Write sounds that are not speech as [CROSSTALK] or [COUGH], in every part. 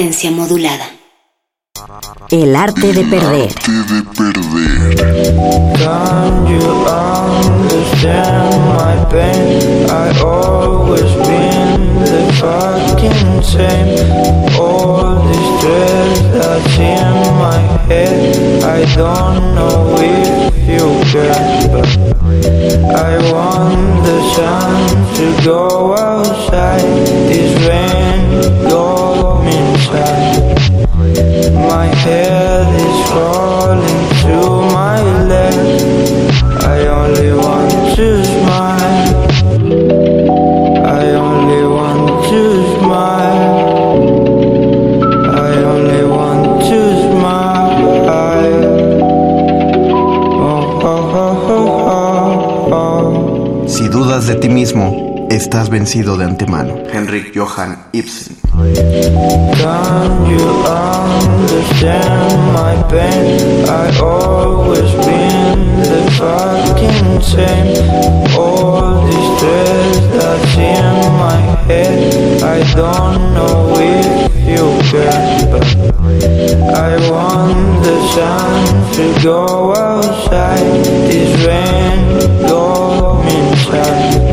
Resistencia modulada. El arte de perder. Can you understand my pain? I always been the fucking same. All this stress that's in my head, I don't know if you care, but I want the sun to go outside. This rain. My head is to my. I only want to smile. I only want to smile. I only want to smile. Oh, oh, oh, oh, oh. Si dudas de ti mismo, estás vencido de antemano. Henrik Johann Ibsen. I want the sun to go outside. This rain me inside.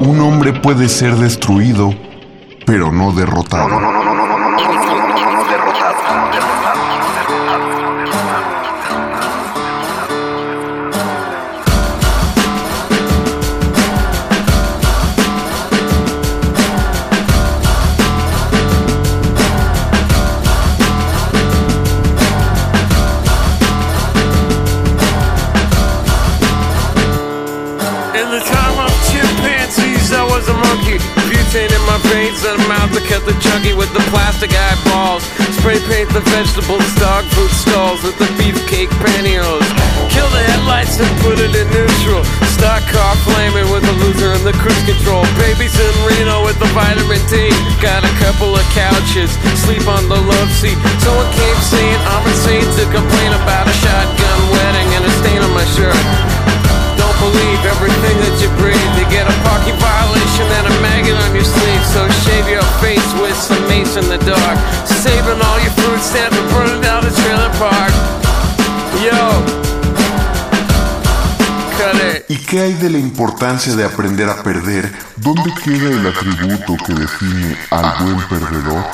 Un hombre puede ser destruido, pero no derrotado. The chunky with the plastic eyeballs. Spray paint the vegetables, dog food stalls with the beefcake pantyhose. Kill the headlights and put it in neutral. Stock car flaming with the loser and the cruise control. Babies in Reno with the vitamin D. Got a couple of couches, sleep on the love seat. Someone came saying I'm insane to complain about a shotgun wedding and a stain on my shirt. Believe everything that you breathe. You get a parking violation and a maggot on your sleeve. So shave your face with some mace in the dark. Saving all your food stamps and burning down the trailer park. Yo. ¿Y qué hay de la importancia de aprender a perder? ¿Dónde queda el atributo que define al buen perdedor?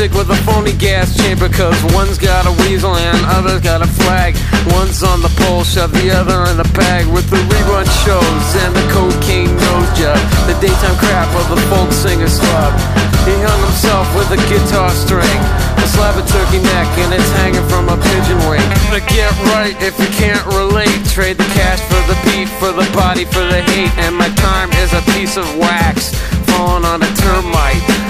music with a phony gas chamber Cause one's got a weasel and other's got a flag. One's on the pole, shove the other in the bag With the rerun shows and the cocaine nose job The daytime crap of the folk singer's club. He hung himself with a guitar string A slab of turkey neck and it's hanging from a pigeon wing. But get right if you can't relate. Trade the cash for the beat, for the body, for the hate And my time is a piece of wax Falling on a termite.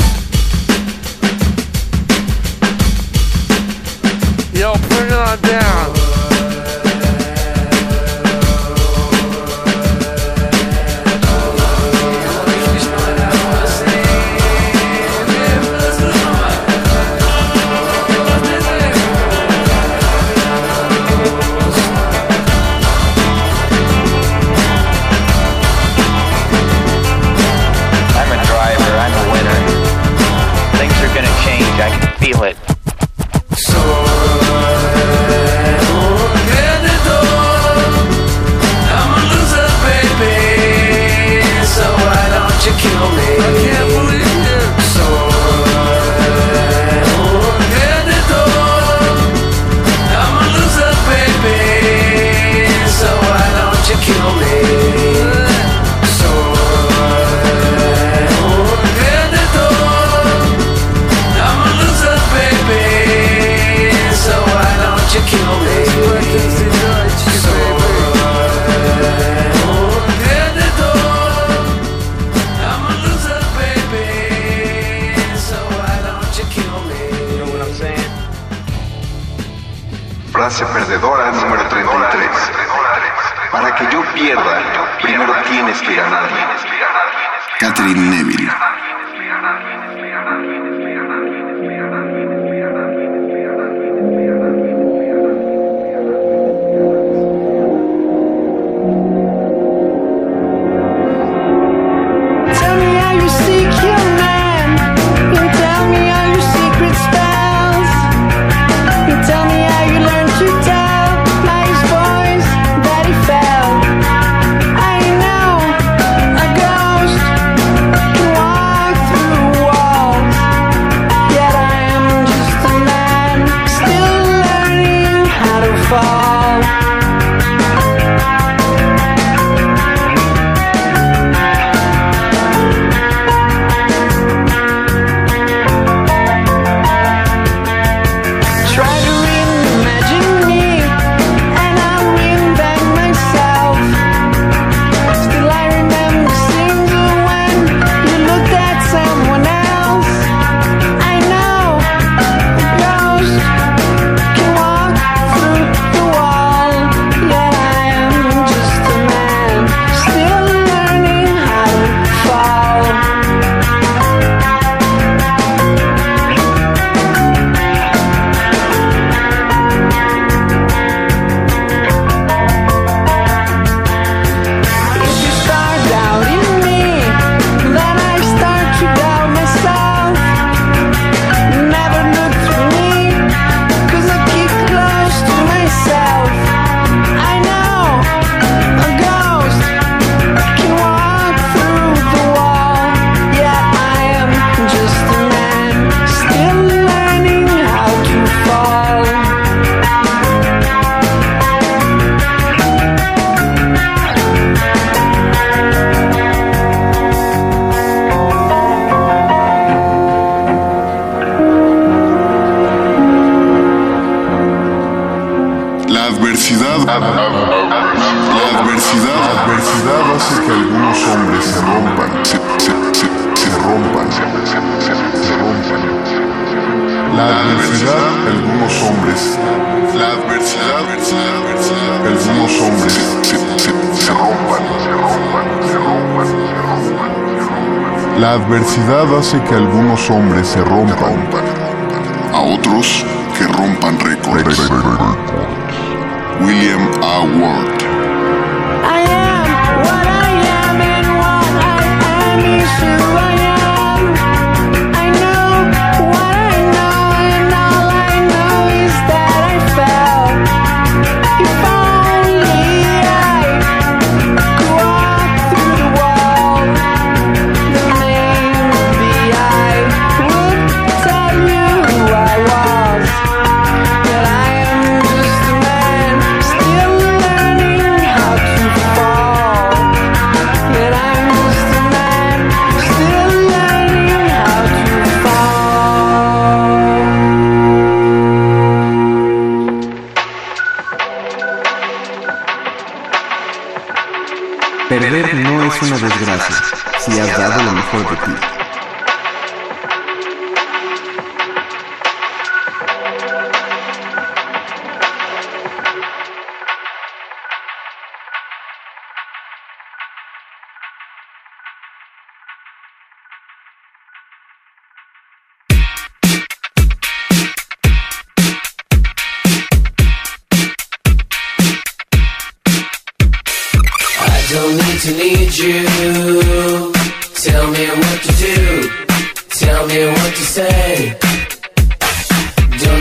down.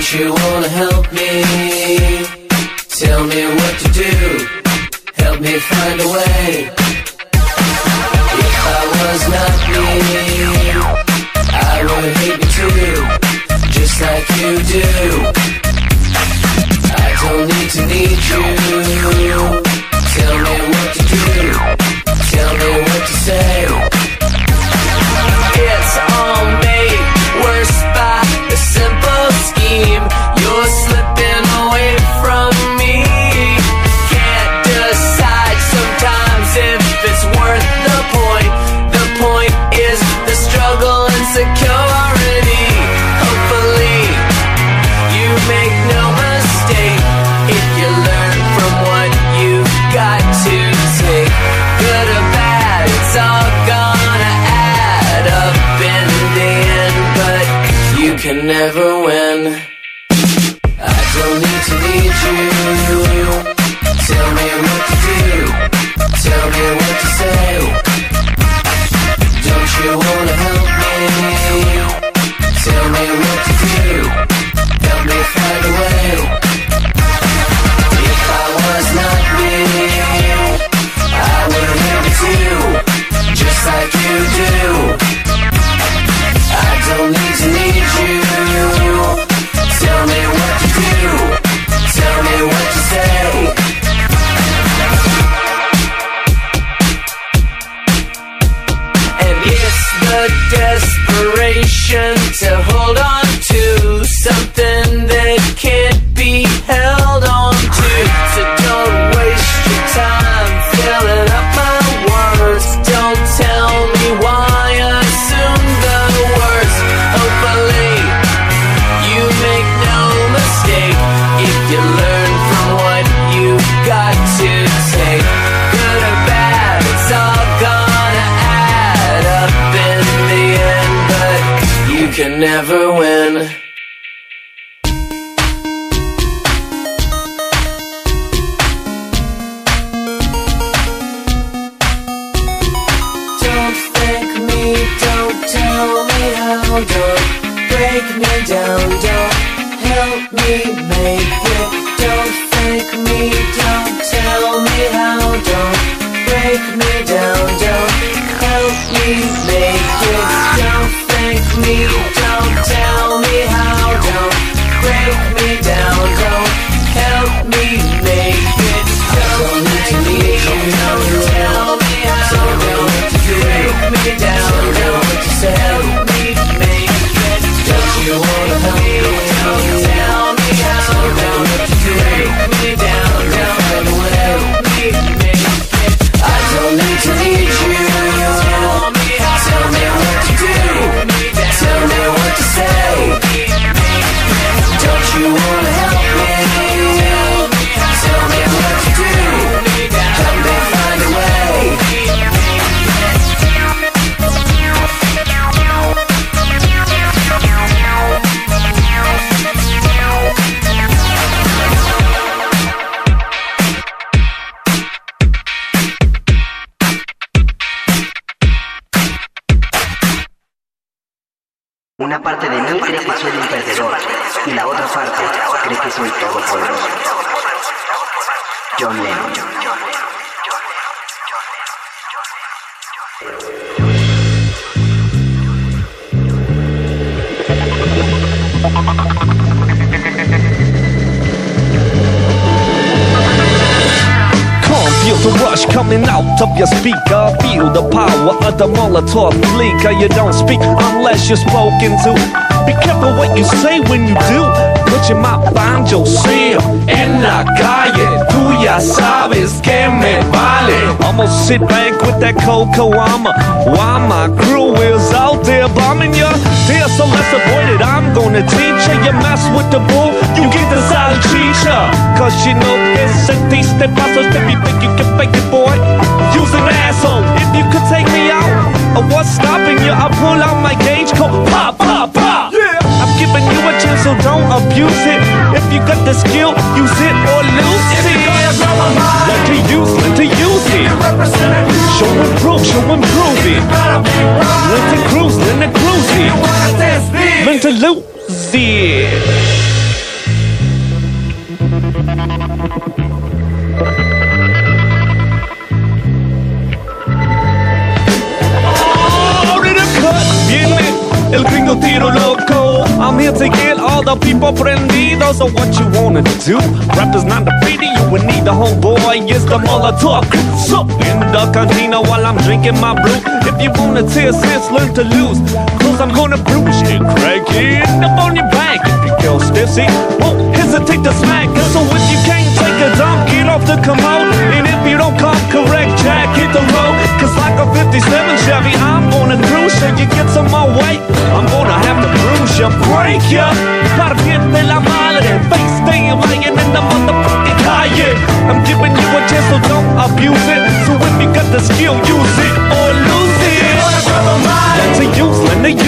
Don't you wanna help me? Tell me what to do. Help me find a way. in my. If you wanna tear sense, learn to lose. Cause I'm gonna bruise you, crack it up on your back. If you kill stiffy, won't hesitate to smack. So if you can't take a dump, get off the commode. And if you don't come correct, Jack, hit the road. Cause like a 57 Chevy, I'm gonna bruise you. You get some more weight, I'm gonna have to bruise you, break you. Para la mala, face, staying laying in the motherfucking I'm giving you a chance, so don't abuse it. So if you got the skill, use it or lose it. It.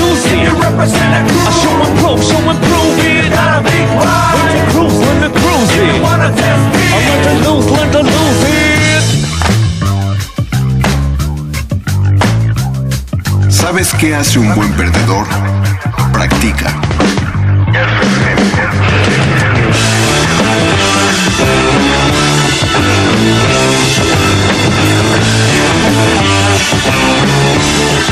I show and prove, show and prove it. Gotta it. Lose, learn lose it. ¿Sabes qué hace un buen perdedor? Practica.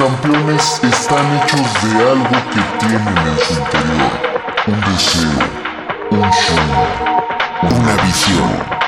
Campeones están hechos de algo que tienen en su interior. Un deseo, un sueño, una visión.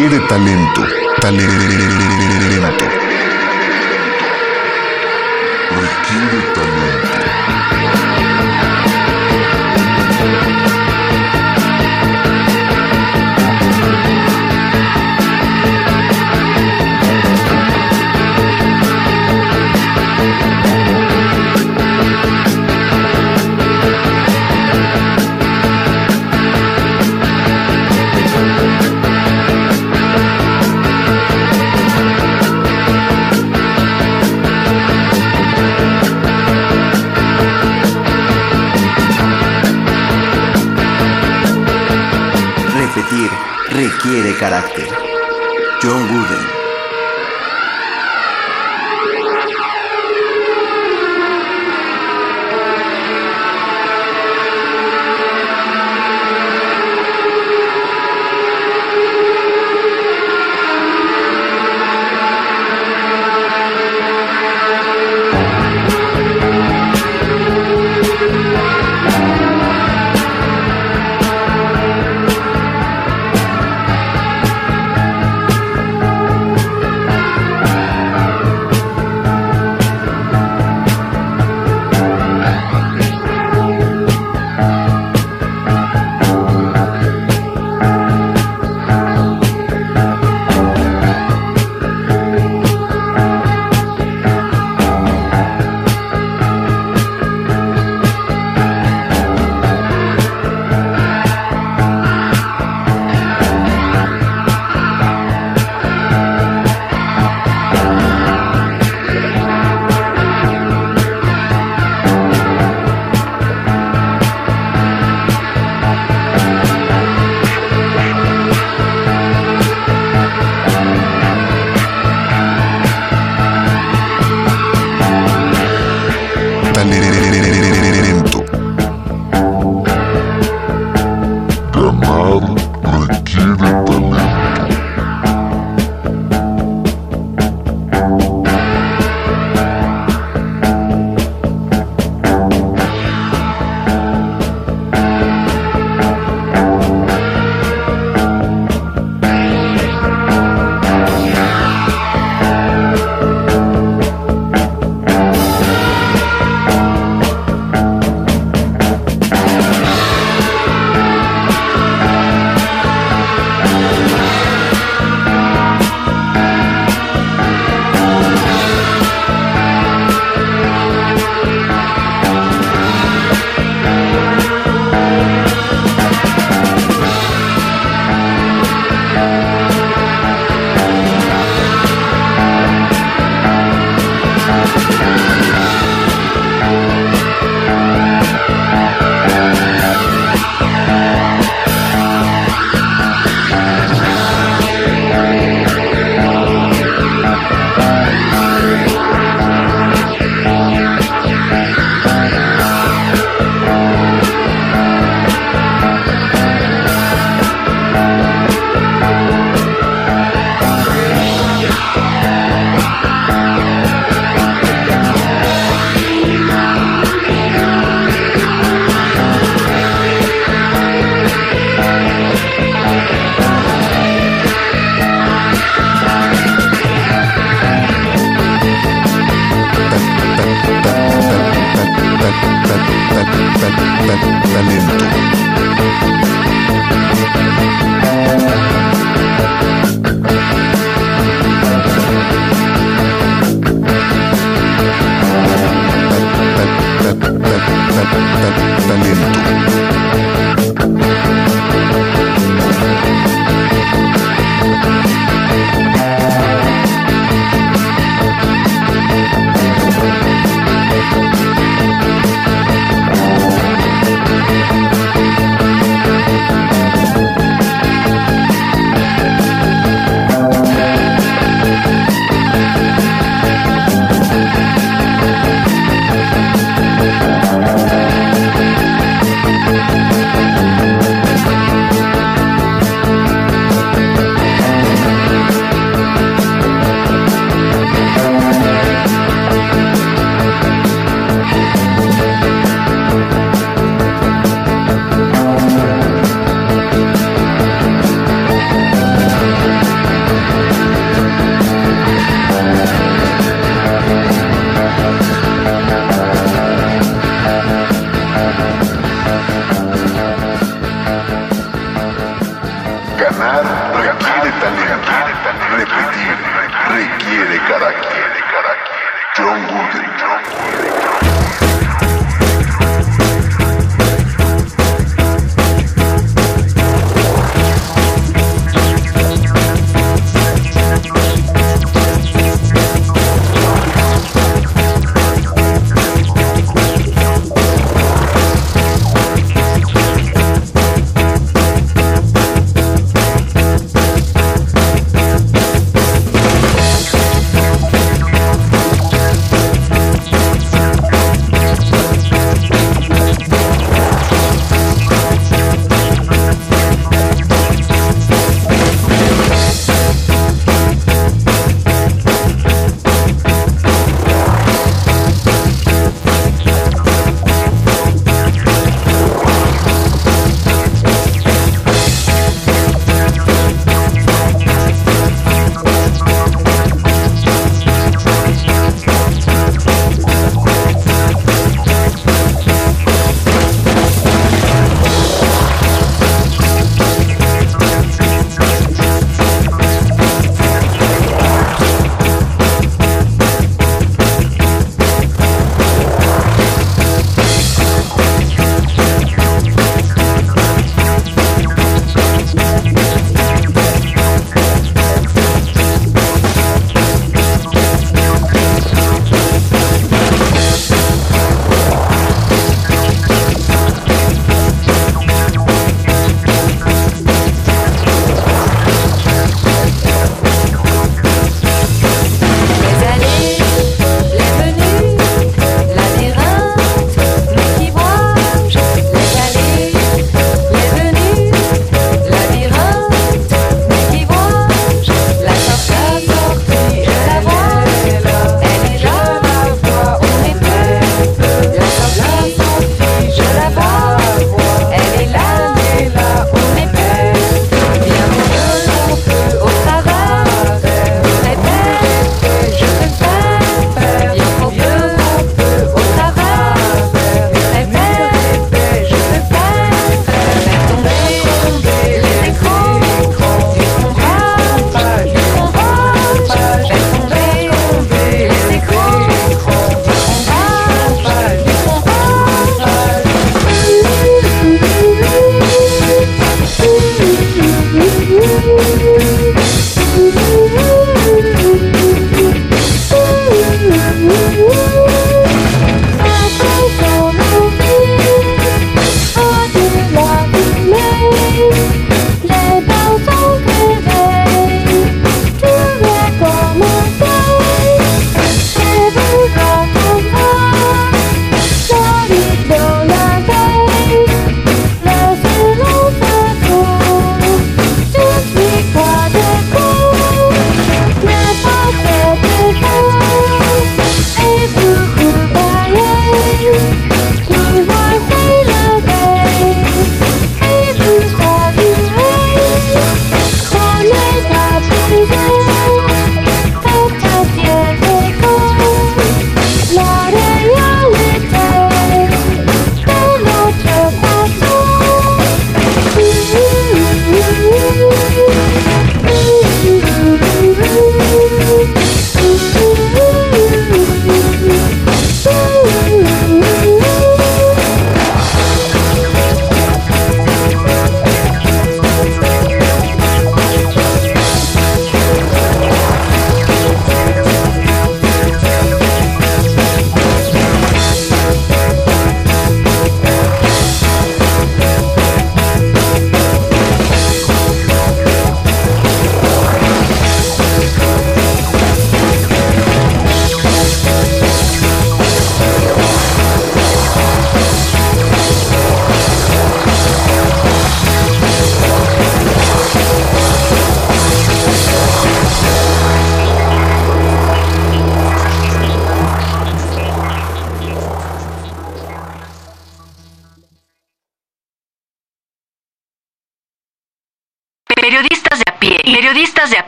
Requiere talento. Talento.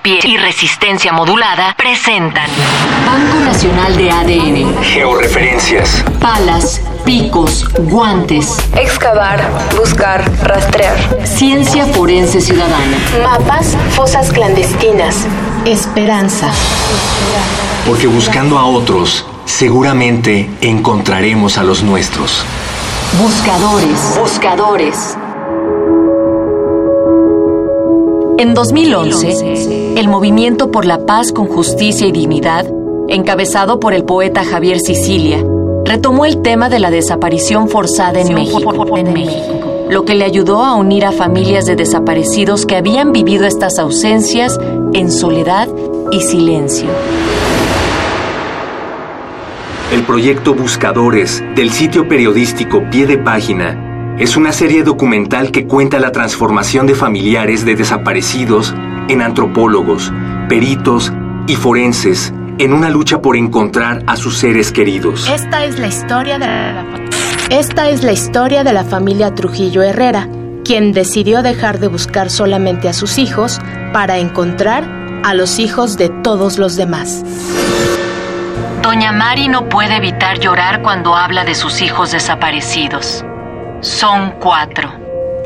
Pie y resistencia modulada presentan Banco Nacional de ADN, Georreferencias. palas, picos, guantes, Excavar, buscar, rastrear. ciencia forense ciudadana, Mapas, fosas clandestinas. esperanza. Porque buscando a otros, seguramente encontraremos a los nuestros. Buscadores, buscadores. En 2011, el Movimiento por la Paz con Justicia y Dignidad, encabezado por el poeta Javier Sicilia, retomó el tema de la desaparición forzada en México, lo que le ayudó a unir a familias de desaparecidos que habían vivido estas ausencias en soledad y silencio. El proyecto Buscadores del sitio periodístico Pie de Página es una serie documental que cuenta la transformación de familiares de desaparecidos en antropólogos, peritos y forenses en una lucha por encontrar a sus seres queridos. Esta es la historia de la Esta es la historia de la familia Trujillo Herrera, quien decidió dejar de buscar solamente a sus hijos para encontrar a los hijos de todos los demás. Doña Mari no puede evitar llorar cuando habla de sus hijos desaparecidos. Son cuatro.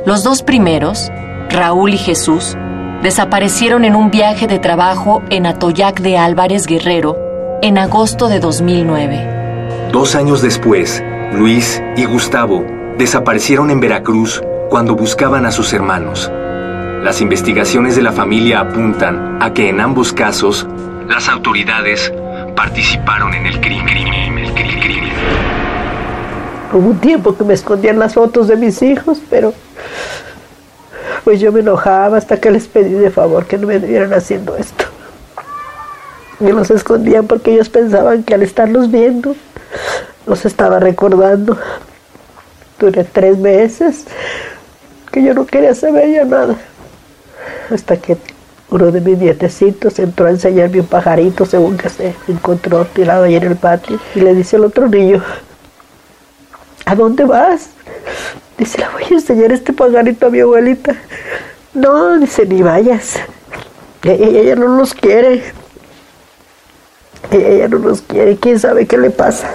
Los dos primeros, Raúl y Jesús, desaparecieron en un viaje de trabajo en Atoyac de Álvarez Guerrero en agosto de 2009. Dos años después, Luis y Gustavo desaparecieron en Veracruz cuando buscaban a sus hermanos. Las investigaciones de la familia apuntan a que en ambos casos las autoridades participaron en el crimen. Hubo un tiempo que me escondían las fotos de mis hijos, pero pues yo me enojaba hasta que les pedí de favor que no me estuvieran haciendo esto. Me los escondían porque ellos pensaban que al estarlos viendo los estaba recordando. Duré tres meses que yo no quería saber ya nada. Hasta que uno de mis nietecitos entró a enseñarme un pajarito según que se encontró tirado ahí en el patio. Y le dice al otro niño, ¿a dónde vas? Dice, le voy a enseñar este pajarito a mi abuelita. No, dice, ni vayas. Ella, no los quiere. Ella, no los quiere. ¿Quién sabe qué le pasa?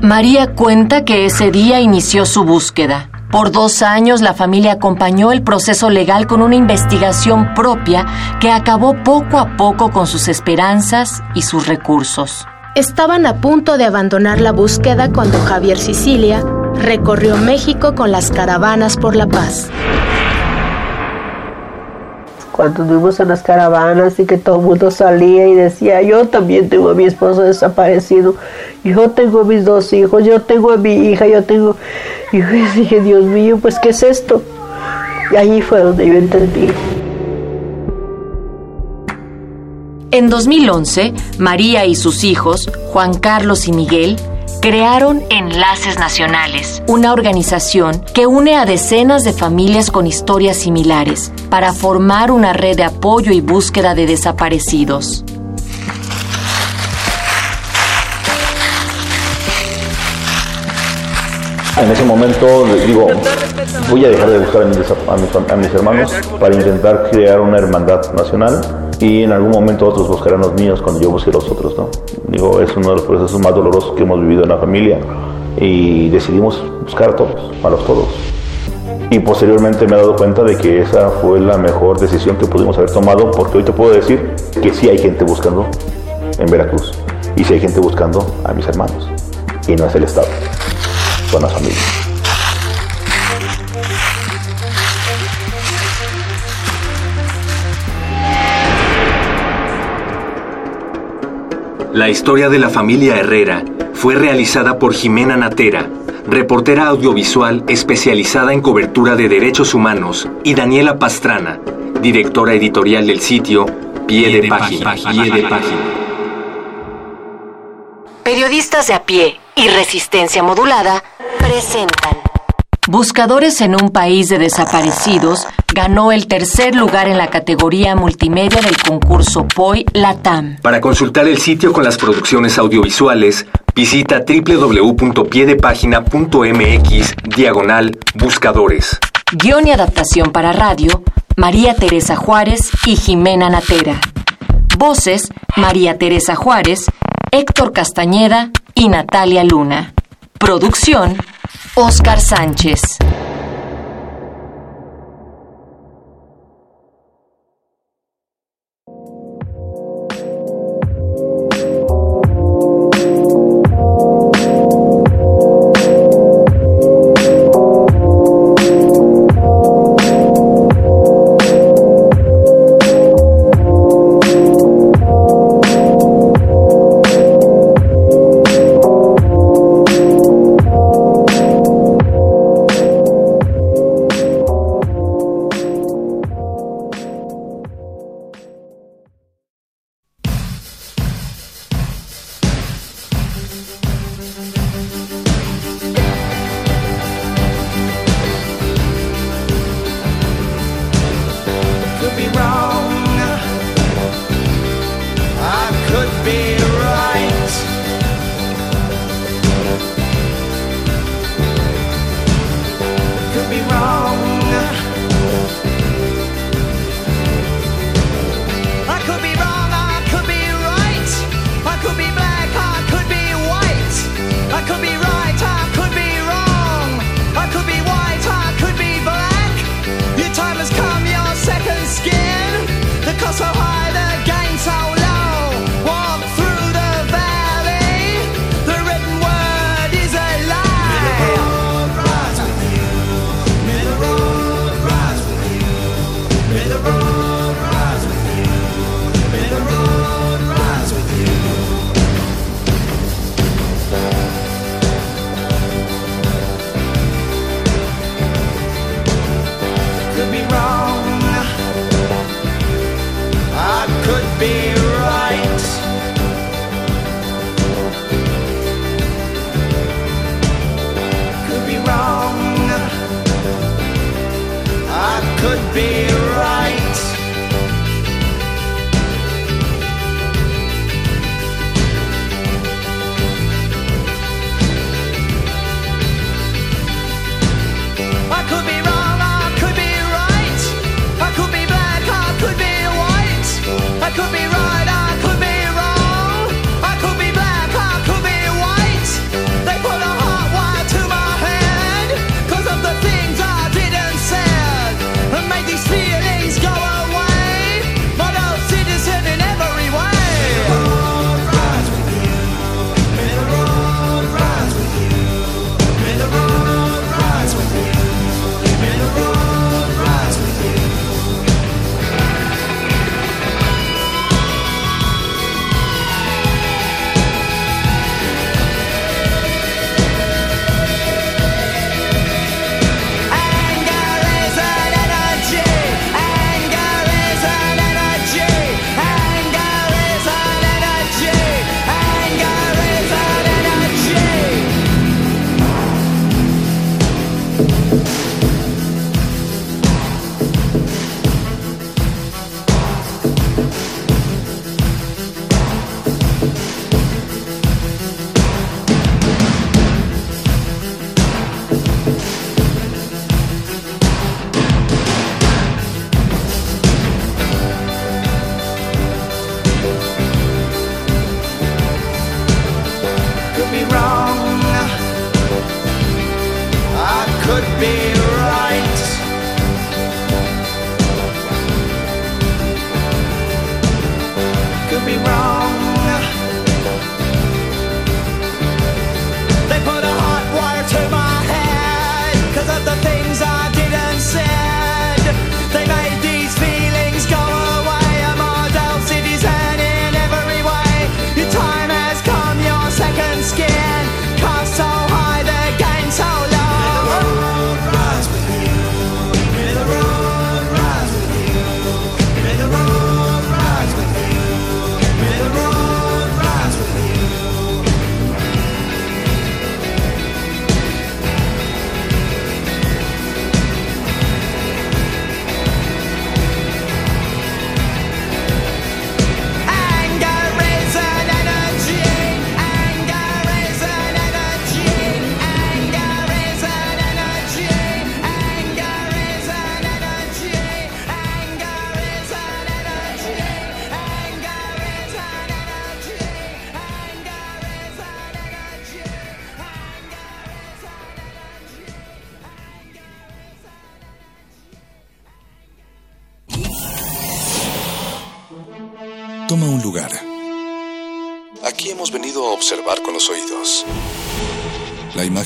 María cuenta que ese día inició su búsqueda. Por dos años la familia acompañó el proceso legal con una investigación propia que acabó poco a poco con sus esperanzas y sus recursos. Estaban a punto de abandonar la búsqueda cuando Javier Sicilia recorrió México con las caravanas por la paz. Cuando fuimos en las caravanas y que todo el mundo salía y decía, yo también tengo a mi esposo desaparecido, yo tengo a mis dos hijos, yo tengo a mi hija, yo tengo... Y yo dije, Dios mío, pues ¿qué es esto? Y ahí fue donde yo entendí. En 2011, María y sus hijos, Juan Carlos y Miguel, crearon Enlaces Nacionales, una organización que une a decenas de familias con historias similares para formar una red de apoyo y búsqueda de desaparecidos. En ese momento le digo, voy a dejar de buscar a mis- a mis hermanos para intentar crear una hermandad nacional y en algún momento otros buscarán los míos cuando yo busque los otros, ¿no? Digo, es uno de los procesos más dolorosos que hemos vivido en la familia y decidimos buscar a todos, a los todos. Y posteriormente me he dado cuenta de que esa fue la mejor decisión que pudimos haber tomado porque hoy te puedo decir que sí hay gente buscando en Veracruz y sí hay gente buscando a mis hermanos y no es el Estado, son las familias. La historia de la familia Herrera fue realizada por Jimena Natera, reportera audiovisual especializada en cobertura de derechos humanos, y Daniela Pastrana, directora editorial del sitio Pie de Página. Pie de Página. Periodistas de a pie y resistencia modulada presentan. Buscadores en un país de desaparecidos ganó el tercer lugar en la categoría multimedia del concurso POI Latam. Para consultar el sitio con las producciones audiovisuales, visita www.piedepagina.mx diagonal buscadores. Guión y adaptación para radio, María Teresa Juárez y Jimena Natera. Voces, María Teresa Juárez, Héctor Castañeda y Natalia Luna. Producción, Oscar Sánchez.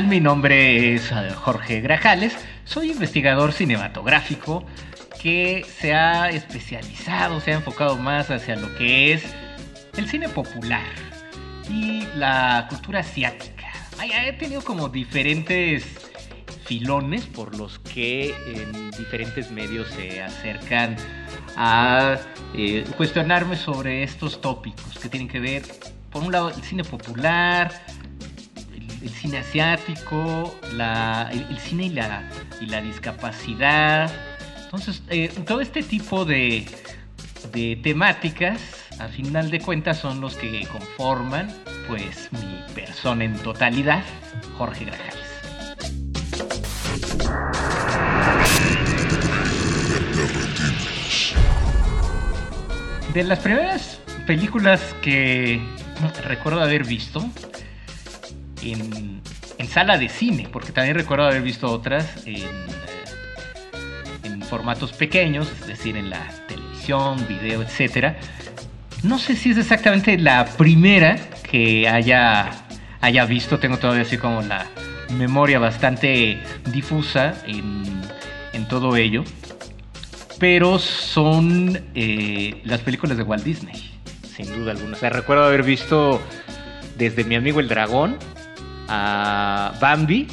Mi nombre es Jorge Grajales, soy investigador cinematográfico que se ha especializado, se ha enfocado más hacia lo que es el cine popular y la cultura asiática. He tenido como diferentes filones por los que en diferentes medios se acercan a eh, cuestionarme sobre estos tópicos que tienen que ver, por un lado, el cine popular, el cine asiático, la- el, cine y la, y la discapacidad. Entonces, eh, todo este tipo de, de temáticas, a final de cuentas, son los que conforman, pues, mi persona en totalidad, Jorge Grajales. De las primeras películas que recuerdo haber visto, en, en sala de cine, porque también recuerdo haber visto otras en, eh, en formatos pequeños, es decir, en la televisión, video, etcétera. No sé si es exactamente la primera que haya, haya visto, tengo todavía así como la memoria bastante difusa en, en todo ello, pero son eh, las películas de Walt Disney, sin duda alguna. O sea, recuerdo haber visto desde Mi amigo el dragón, a Bambi,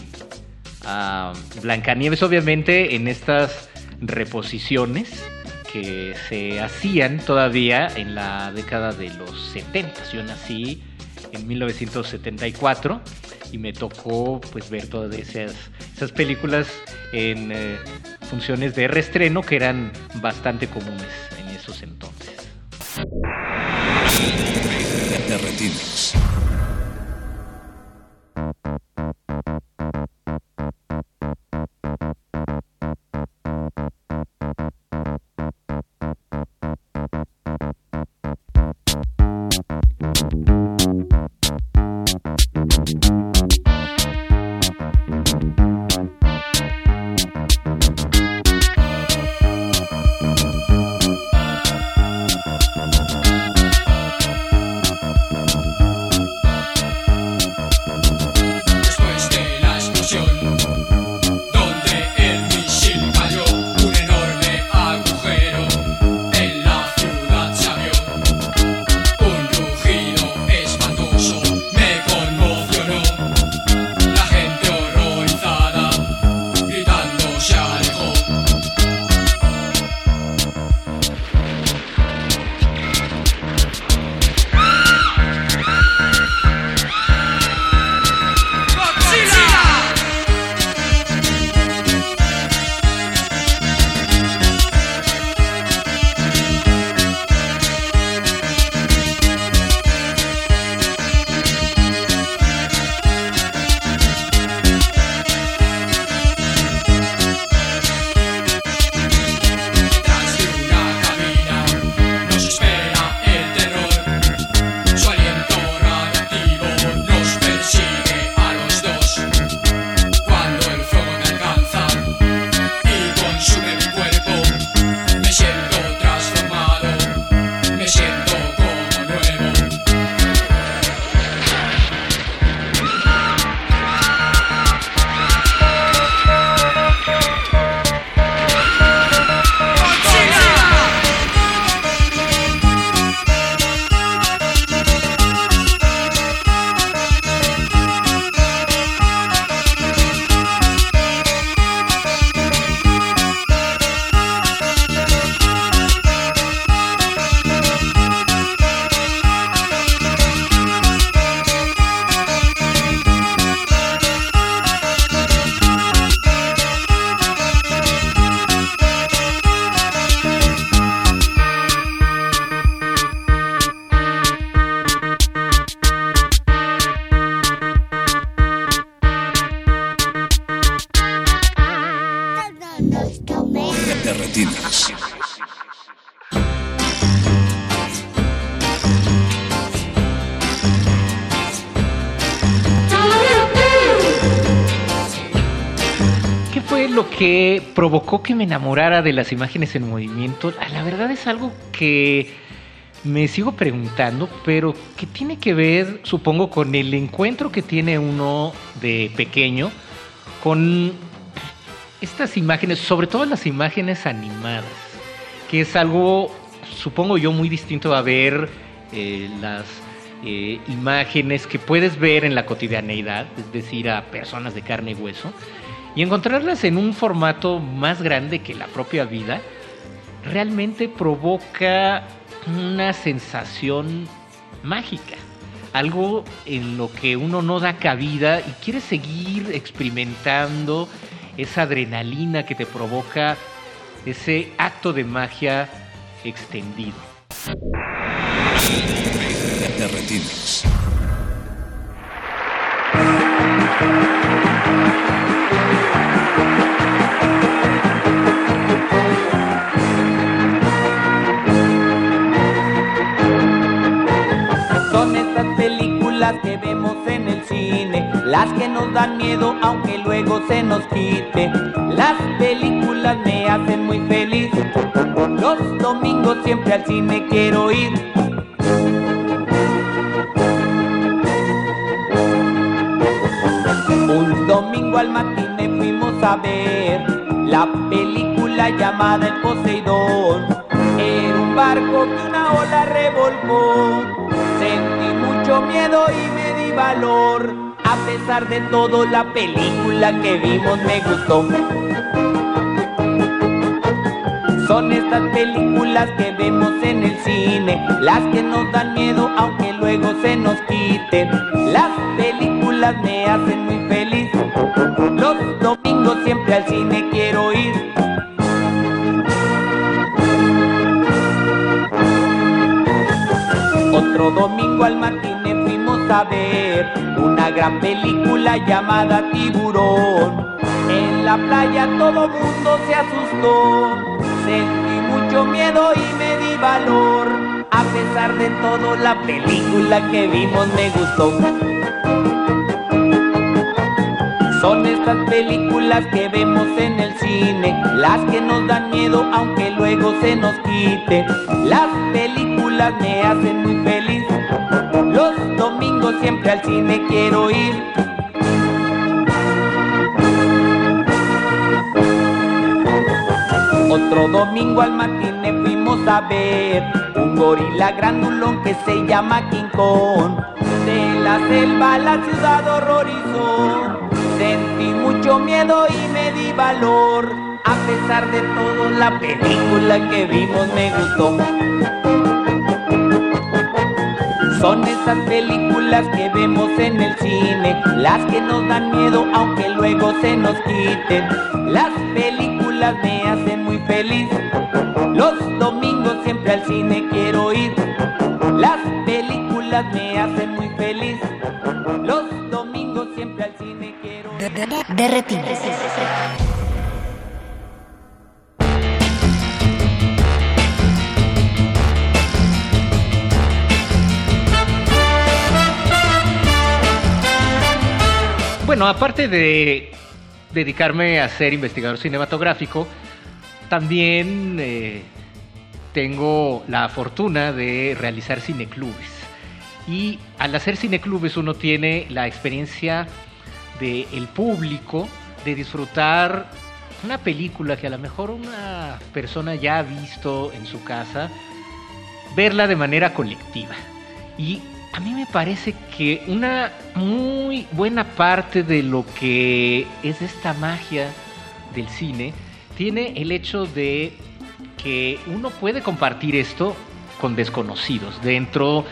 a Blancanieves, obviamente en estas reposiciones que se hacían todavía en la década de los 70. Yo nací en 1974 y me tocó pues ver todas esas, esas películas en eh, funciones de reestreno que eran bastante comunes en esos entonces. Provocó que me enamorara de las imágenes en movimiento, ah, la verdad es algo que me sigo preguntando, pero que tiene que ver, supongo, con el encuentro que tiene uno de pequeño con estas imágenes, sobre todo las imágenes animadas, que es algo, supongo yo, muy distinto a ver eh, las eh, imágenes que puedes ver en la cotidianeidad, es decir, a personas de carne y hueso, y encontrarlas en un formato más grande que la propia vida, realmente provoca una sensación mágica, algo en lo que uno no da cabida y quiere seguir experimentando esa adrenalina que te provoca ese acto de magia extendido. Películas que vemos en el cine, las que nos dan miedo aunque luego se nos quite. Las películas me hacen muy feliz. Los domingos siempre al cine quiero ir. Un domingo al matiné fuimos a ver la película llamada El Poseidón. Era un barco que una ola revolcó. Mucho miedo y me di valor. A pesar de todo, la película que vimos me gustó. Son estas películas que vemos en el cine, las que nos dan miedo aunque luego se nos quiten. Las películas me hacen muy feliz. Los domingos siempre al cine quiero ir. Otro domingo al matiné una gran película llamada Tiburón. En la playa todo mundo se asustó. Sentí mucho miedo y me di valor. A pesar de todo, la película que vimos me gustó. Son estas películas que vemos en el cine, las que nos dan miedo aunque luego se nos quite. Las películas me hacen muy feliz. Al cine quiero ir. Otro domingo al matiné fuimos a ver un gorila grandulón que se llama King Kong. De la selva a la ciudad horrorizó. Sentí mucho miedo y me di valor. A pesar de todo, la película que vimos me gustó. Son esas películas que vemos en el cine, las que nos dan miedo aunque luego se nos quiten. Las películas me hacen muy feliz. Los domingos siempre al cine quiero ir. Las películas me hacen muy feliz. Los domingos siempre al cine quiero ir. Derretidos. Bueno, aparte de dedicarme a ser investigador cinematográfico, también eh, tengo la fortuna de realizar cineclubes. Y al hacer cineclubes uno tiene la experiencia del público de disfrutar una película que a lo mejor una persona ya ha visto en su casa, verla de manera colectiva. Y a mí me parece que una muy buena parte de lo que es esta magia del cine tiene el hecho de que uno puede compartir esto con desconocidos dentro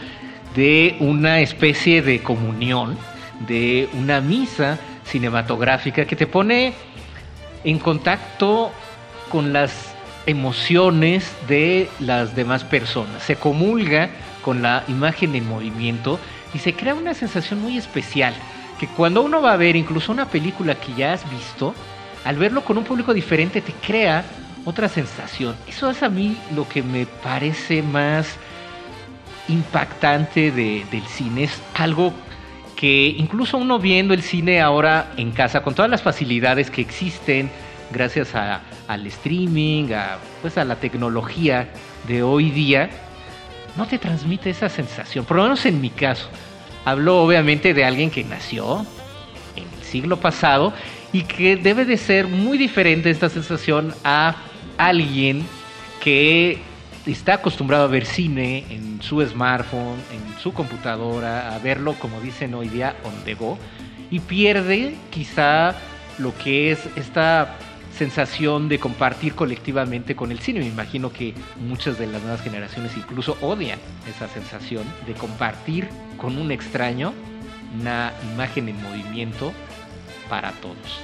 de una especie de comunión, de una misa cinematográfica que te pone en contacto con las emociones de las demás personas. Se comulga con la imagen en movimiento y se crea una sensación muy especial que cuando uno va a ver incluso una película que ya has visto, al verlo con un público diferente te crea otra sensación. Eso es a mí lo que me parece más impactante de- del cine. Es algo que incluso uno viendo el cine ahora en casa, con todas las facilidades que existen gracias a- al streaming, a, pues a la tecnología de hoy día, no te transmite esa sensación, por lo menos en mi caso. Hablo obviamente de alguien que nació en el siglo pasado y que debe de ser muy diferente esta sensación a alguien que está acostumbrado a ver cine en su smartphone, en su computadora, a verlo como dicen hoy día on the go y pierde quizá lo que es esta sensación de compartir colectivamente con el cine. Me imagino que muchas de las nuevas generaciones incluso odian esa sensación de compartir con un extraño una imagen en movimiento para todos.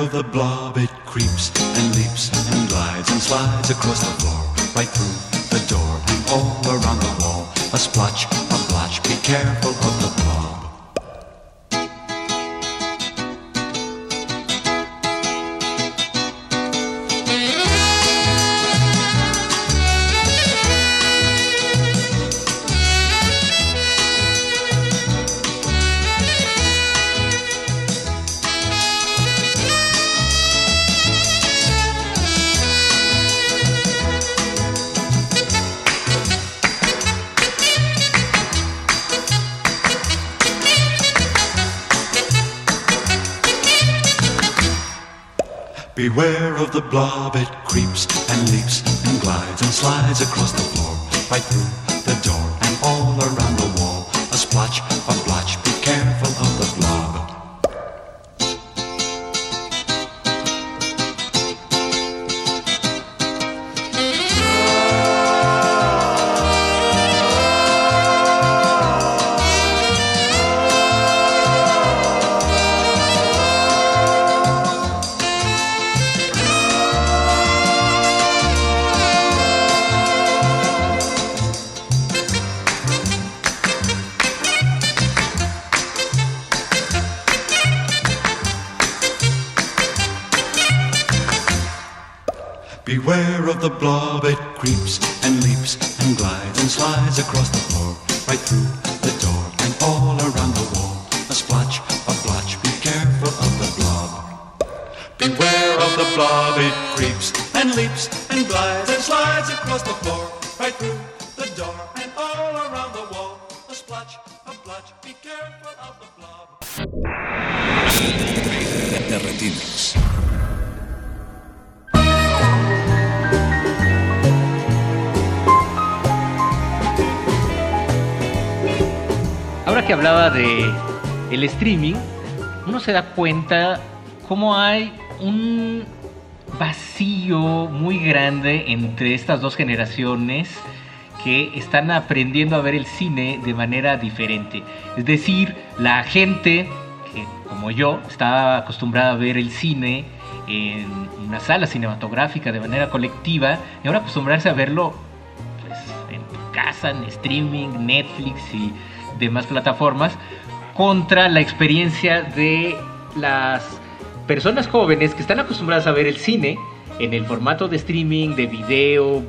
Of the blob, it creeps and leaps and glides and slides across the floor, right through the door and all around the wall. A splotch, a blotch, be careful of the the blob, it creeps and leaps and glides and slides across the floor, right through cuenta cómo hay un vacío muy grande entre estas dos generaciones que están aprendiendo a ver el cine de manera diferente. Es decir, la gente que, como yo, está acostumbrada a ver el cine en una sala cinematográfica de manera colectiva y ahora acostumbrarse a verlo pues, en casa, en streaming, Netflix y demás plataformas, contra la experiencia de las personas jóvenes que están acostumbradas a ver el cine en el formato de streaming, de video,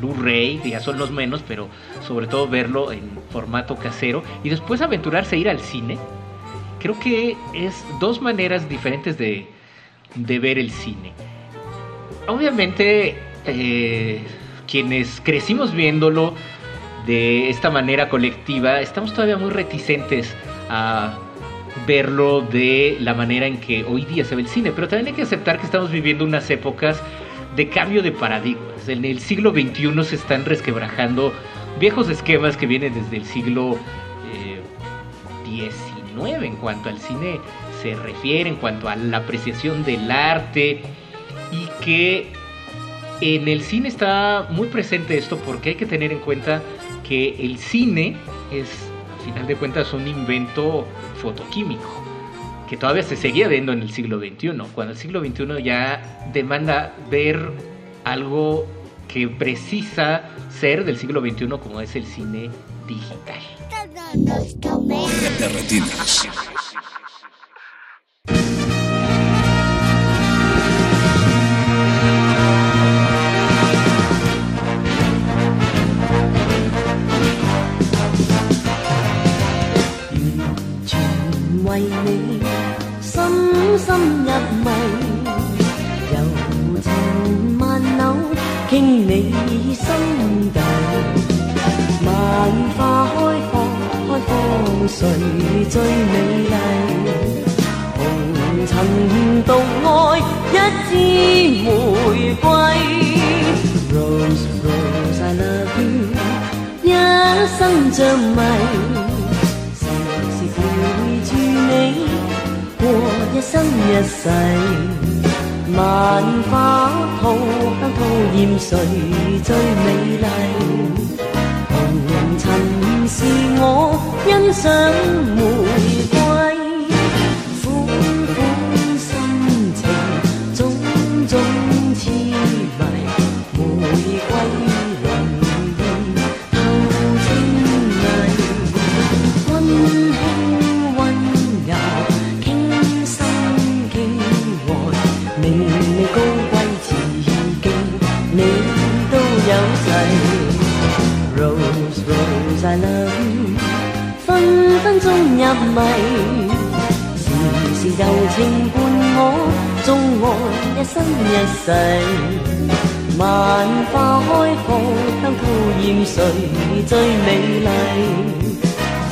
Blu-ray, ya son los menos, pero sobre todo verlo en formato casero y después aventurarse a ir al cine. Creo que es dos maneras diferentes de, de ver el cine. Obviamente, eh, quienes crecimos viéndolo de esta manera colectiva, estamos todavía muy reticentes a verlo de la manera en que hoy día se ve el cine, pero también hay que aceptar que estamos viviendo unas épocas de cambio de paradigmas. En el siglo XXI se están resquebrajando viejos esquemas que vienen desde el siglo eh, XIX en cuanto al cine se refiere, en cuanto a la apreciación del arte y que en el cine está muy presente esto porque hay que tener en cuenta que el cine es, al final de cuentas, un invento fotoquímico que todavía se seguía viendo en el siglo XXI, cuando el siglo XXI ya demanda ver algo que precisa ser del siglo XXI como es el cine digital. 谁最美丽？红尘独爱一支玫瑰。Rose Rose I love you，一生着迷。时时陪住你过一生一世，万花吐香吐艳谁最美丽？ 是我欣赏玫瑰，入迷，时时柔情伴我，纵爱一生一世。万花开放，香吐艳谁最美丽？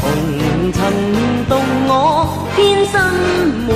红尘独我偏心玫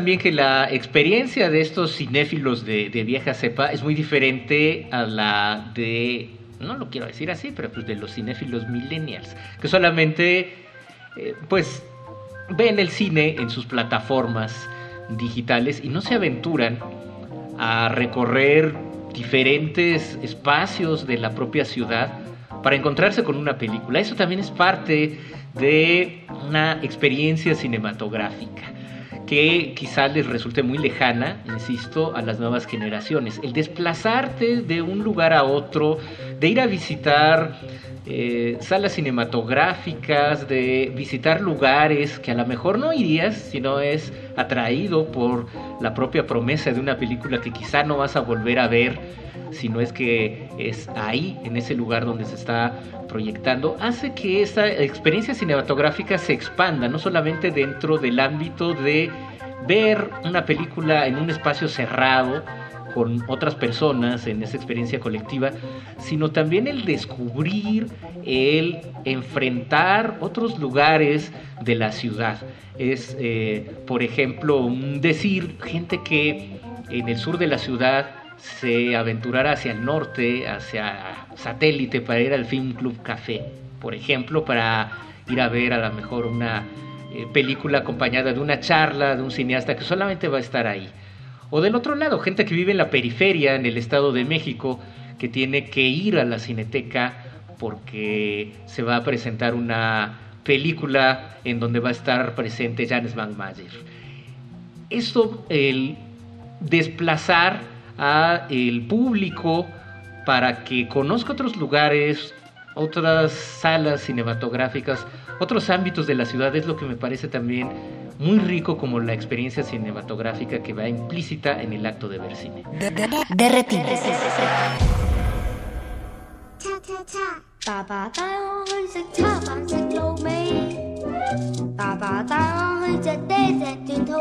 También que la experiencia de estos cinéfilos de, vieja cepa es muy diferente a la de, no lo quiero decir así, pero pues de los cinéfilos millennials, que solamente eh, pues ven el cine en sus plataformas digitales y no se aventuran a recorrer diferentes espacios de la propia ciudad para encontrarse con una película. Eso también es parte de una experiencia cinematográfica que quizás les resulte muy lejana, insisto, a las nuevas generaciones. El desplazarte de un lugar a otro, de ir a visitar eh, salas cinematográficas, de visitar lugares que a lo mejor no irías si no es atraído por la propia promesa de una película que quizá no vas a volver a ver si no es que es ahí, en ese lugar donde se está proyectando, hace que esa experiencia cinematográfica se expanda, no solamente dentro del ámbito de ver una película en un espacio cerrado, con otras personas en esa experiencia colectiva, sino también el descubrir, el enfrentar otros lugares de la ciudad. Es, eh, por ejemplo, un decir, gente que en el sur de la ciudad se aventurara hacia el norte, hacia satélite, para ir al Film Club Café, por ejemplo, para ir a ver a lo mejor una eh, película acompañada de una charla de un cineasta que solamente va a estar ahí. O del otro lado, gente que vive en la periferia, en el Estado de México, que tiene que ir a la cineteca porque se va a presentar una película en donde va a estar presente Janes Van Mayer. Esto, el desplazar a el público para que conozca otros lugares, otras salas cinematográficas, otros ámbitos de la ciudad es lo que me parece también muy rico como la experiencia cinematográfica que va implícita en el acto de ver cine. Derretir. 爸爸带我去食叉饭食卤味，爸爸带我去只爹只断肚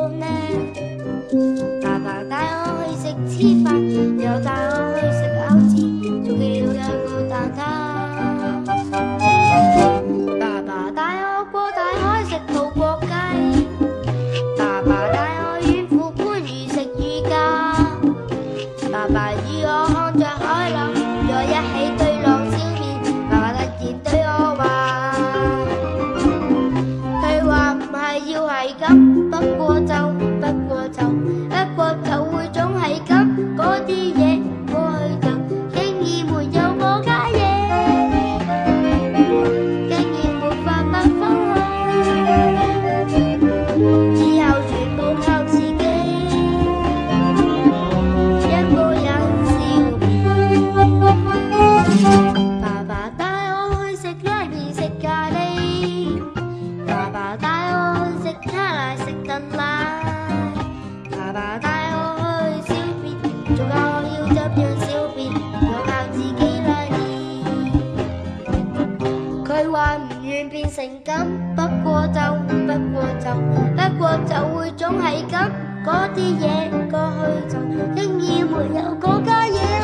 成咁，不过就不过就不过就会总系咁，嗰啲嘢过去就經已没有嗰家嘢啦。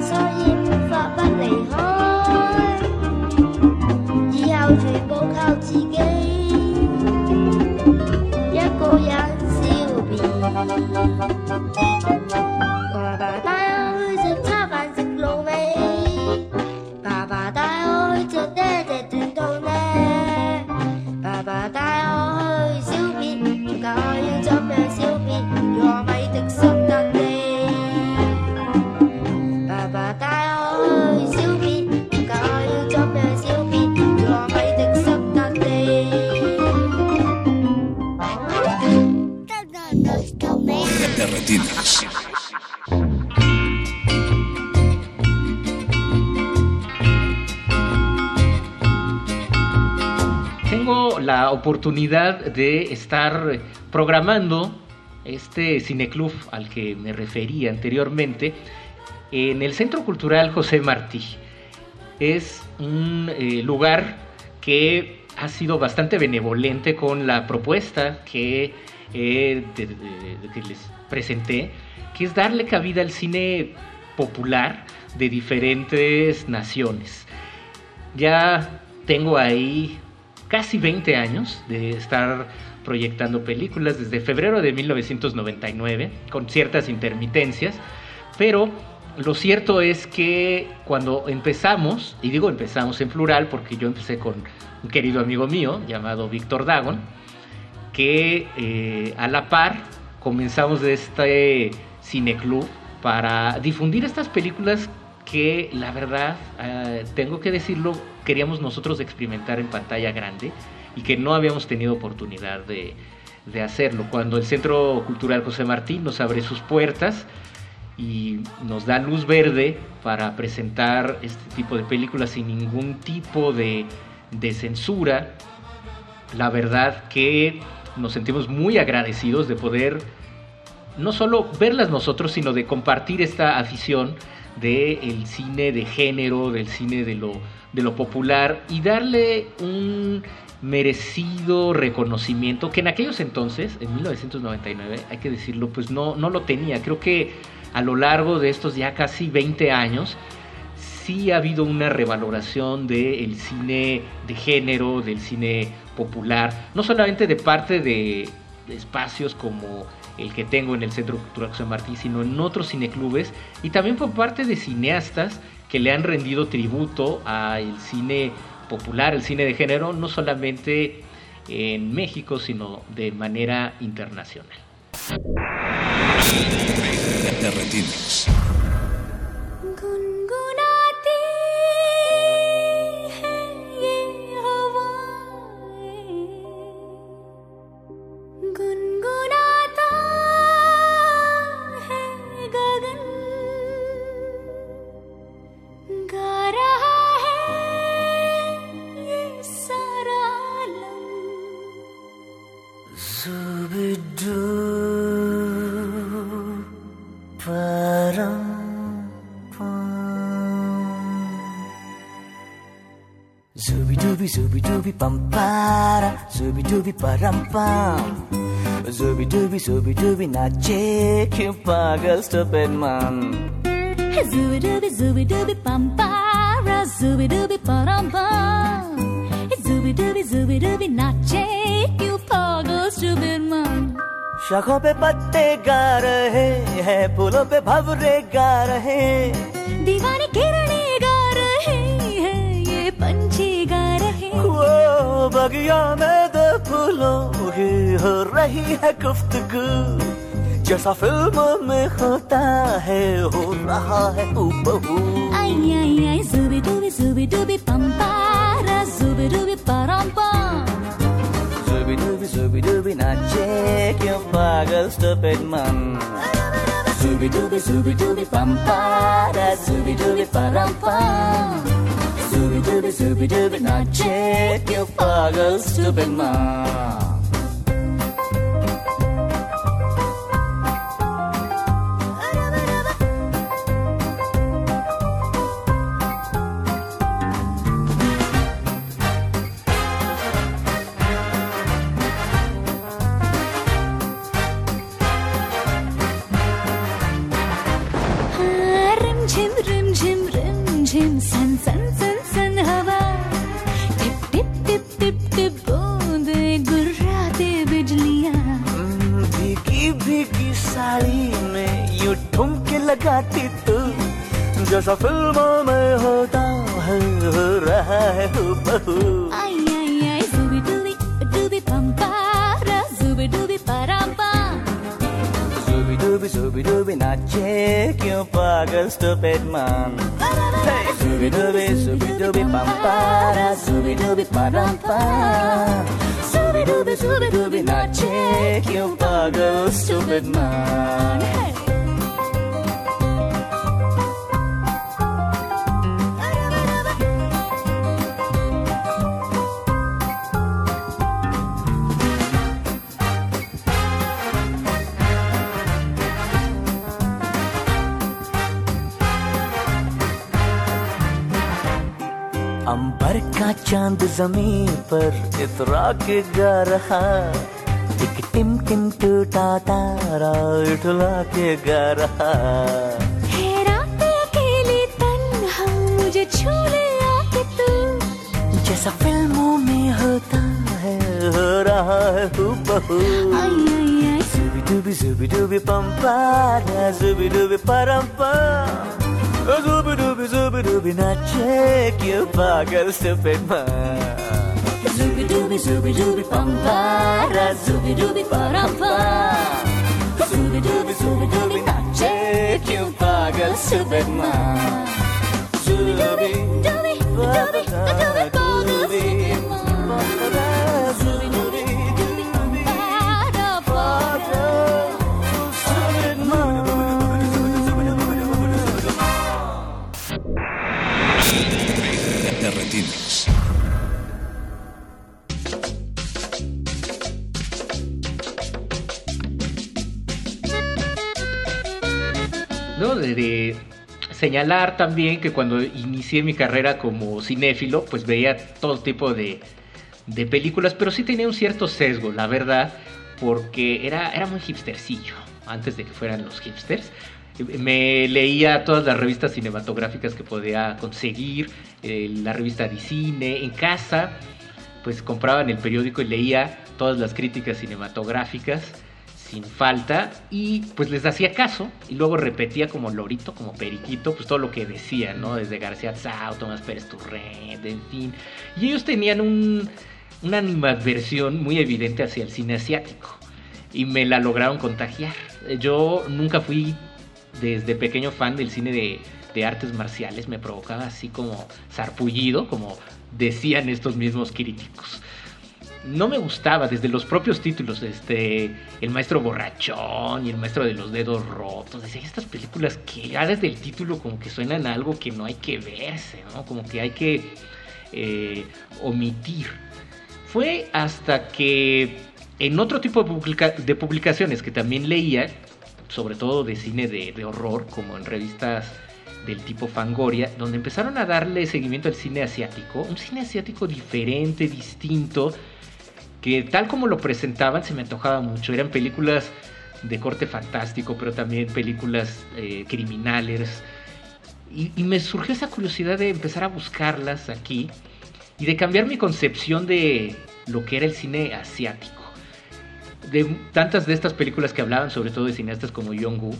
所以没法不离开，以后全部靠自己，oportunidad de estar programando este cineclub al que me referí anteriormente en el Centro Cultural José Martí. Es un eh, lugar que ha sido bastante benevolente con la propuesta que, eh, que les presenté, que es darle cabida al cine popular de diferentes naciones. Ya tengo ahí casi 20 años de estar proyectando películas desde febrero de 1999, con ciertas intermitencias, pero lo cierto es que cuando empezamos, y digo empezamos en plural porque yo empecé con un querido amigo mío llamado Víctor Dagon, que eh, a la par comenzamos este cineclub para difundir estas películas que la verdad, eh, tengo que decirlo, queríamos nosotros experimentar en pantalla grande y que no habíamos tenido oportunidad de, de hacerlo. Cuando el Centro Cultural José Martín nos abre sus puertas y nos da luz verde para presentar este tipo de películas sin ningún tipo de, de censura, la verdad que nos sentimos muy agradecidos de poder no solo verlas nosotros, sino de compartir esta afición del cine de género, del cine de lo, de lo popular y darle un merecido reconocimiento que en aquellos entonces, en 1999, hay que decirlo, pues no, no lo tenía. Creo que a lo largo de estos ya casi 20 años, sí ha habido una revaloración del cine de género, del cine popular, no solamente de parte de, de espacios como el que tengo en el Centro Cultural José Martí, sino en otros cineclubes y también por parte de cineastas que le han rendido tributo al cine popular, el cine de género, no solamente en México, sino de manera internacional. Dooby pam para Zooby dooby param pam Zooby dooby zooby dooby नाचे क्यों पागल stupid man Zooby dooby zooby dooby bum para Zooby dooby param pam Zooby dooby zooby dooby नाचे क्यों पागल stupid man शाखों पे पत्ते गा रहे हैं फूलों पे भवरे गा रहे दीवानी किरणें गा रहे हैं ये पंछी बगिया में दे फूलों ही हो रही है गुफ्तगु। जैसा फ़िल्म में होता है हो रहा है ऊपहू आई आई आई जुबी डूबी जुबी डूबी पंपा जुबी डूबी परम्पा जुबी डूबी जुबी डूबी नाचे क्यों पागल स्टूपिड मन जुबी डूबी जुबी डूबी पंपा जुबी डूबी परम्पा dooby param pam Zooby dooby zooby dooby नाचे क्यों पागल stupid man हाँ, रिम झिम रिम झिम रिम झिम सन में यूं ठुमके लगाती तू जैसा फिल्मों में होता है हो रहा है हूबहू आई आई आई zooby dooby dooby pam para zooby dooby param pam Zooby dooby zooby dooby नाचे क्यों पागल stupid man hey! Zooby dooby zooby dooby pam para Zooby dooby param pam Zooby dooby zooby dooby नाचे क्यों पागल stupid man अंबर चाँद ज़मीन पर इतरा के गा रहा। एक टिम टिम टूटा तारा उठला के गा रहा जैसा फ़िल्मों में होता है हो रहा है हूबहू। डूबी जुबी डूबी पंपा जुबी डूबी परम्पा जुबी dooby na check you pagal stupid ma Zooby dooby zooby dooby pampara zooby dooby parampa Zooby dooby zooby dooby na check you pagal stupid ma Zooby dooby dooby dooby dooby señalar también que cuando inicié mi carrera como cinéfilo, pues veía todo tipo de, de películas, pero sí tenía un cierto sesgo, la verdad, porque era, era muy hipstercillo, antes de que fueran los hipsters. Me leía todas las revistas cinematográficas que podía conseguir, eh, la revista de cine, en casa, pues compraba en el periódico y leía todas las críticas cinematográficas sin falta y pues les hacía caso y luego repetía como lorito, como periquito, pues todo lo que decían, ¿no? Desde García Tsao, Tomás Pérez Turret, en fin. Y ellos tenían un, una animadversión muy evidente hacia el cine asiático y me la lograron contagiar. Yo nunca fui desde pequeño fan del cine de, de artes marciales, me provocaba así como sarpullido, como decían estos mismos críticos no me gustaba desde los propios títulos, este, El maestro borrachón y El maestro de los dedos rotos. Decía, estas películas que ya desde el título como que suenan algo que no hay que verse, ¿no? Como que hay que eh, omitir. Fue hasta que en otro tipo de, de, publicaciones que también leía, sobre todo de cine de, de horror, como en revistas del tipo Fangoria, donde empezaron a darle seguimiento al cine asiático, un cine asiático diferente, distinto, que tal como lo presentaban se me antojaba mucho. Eran películas de corte fantástico, pero también películas eh, criminales. Y, me surgió esa curiosidad de empezar a buscarlas aquí y de cambiar mi concepción de lo que era el cine asiático. De tantas de estas películas que hablaban, sobre todo de cineastas como Yong-Gu,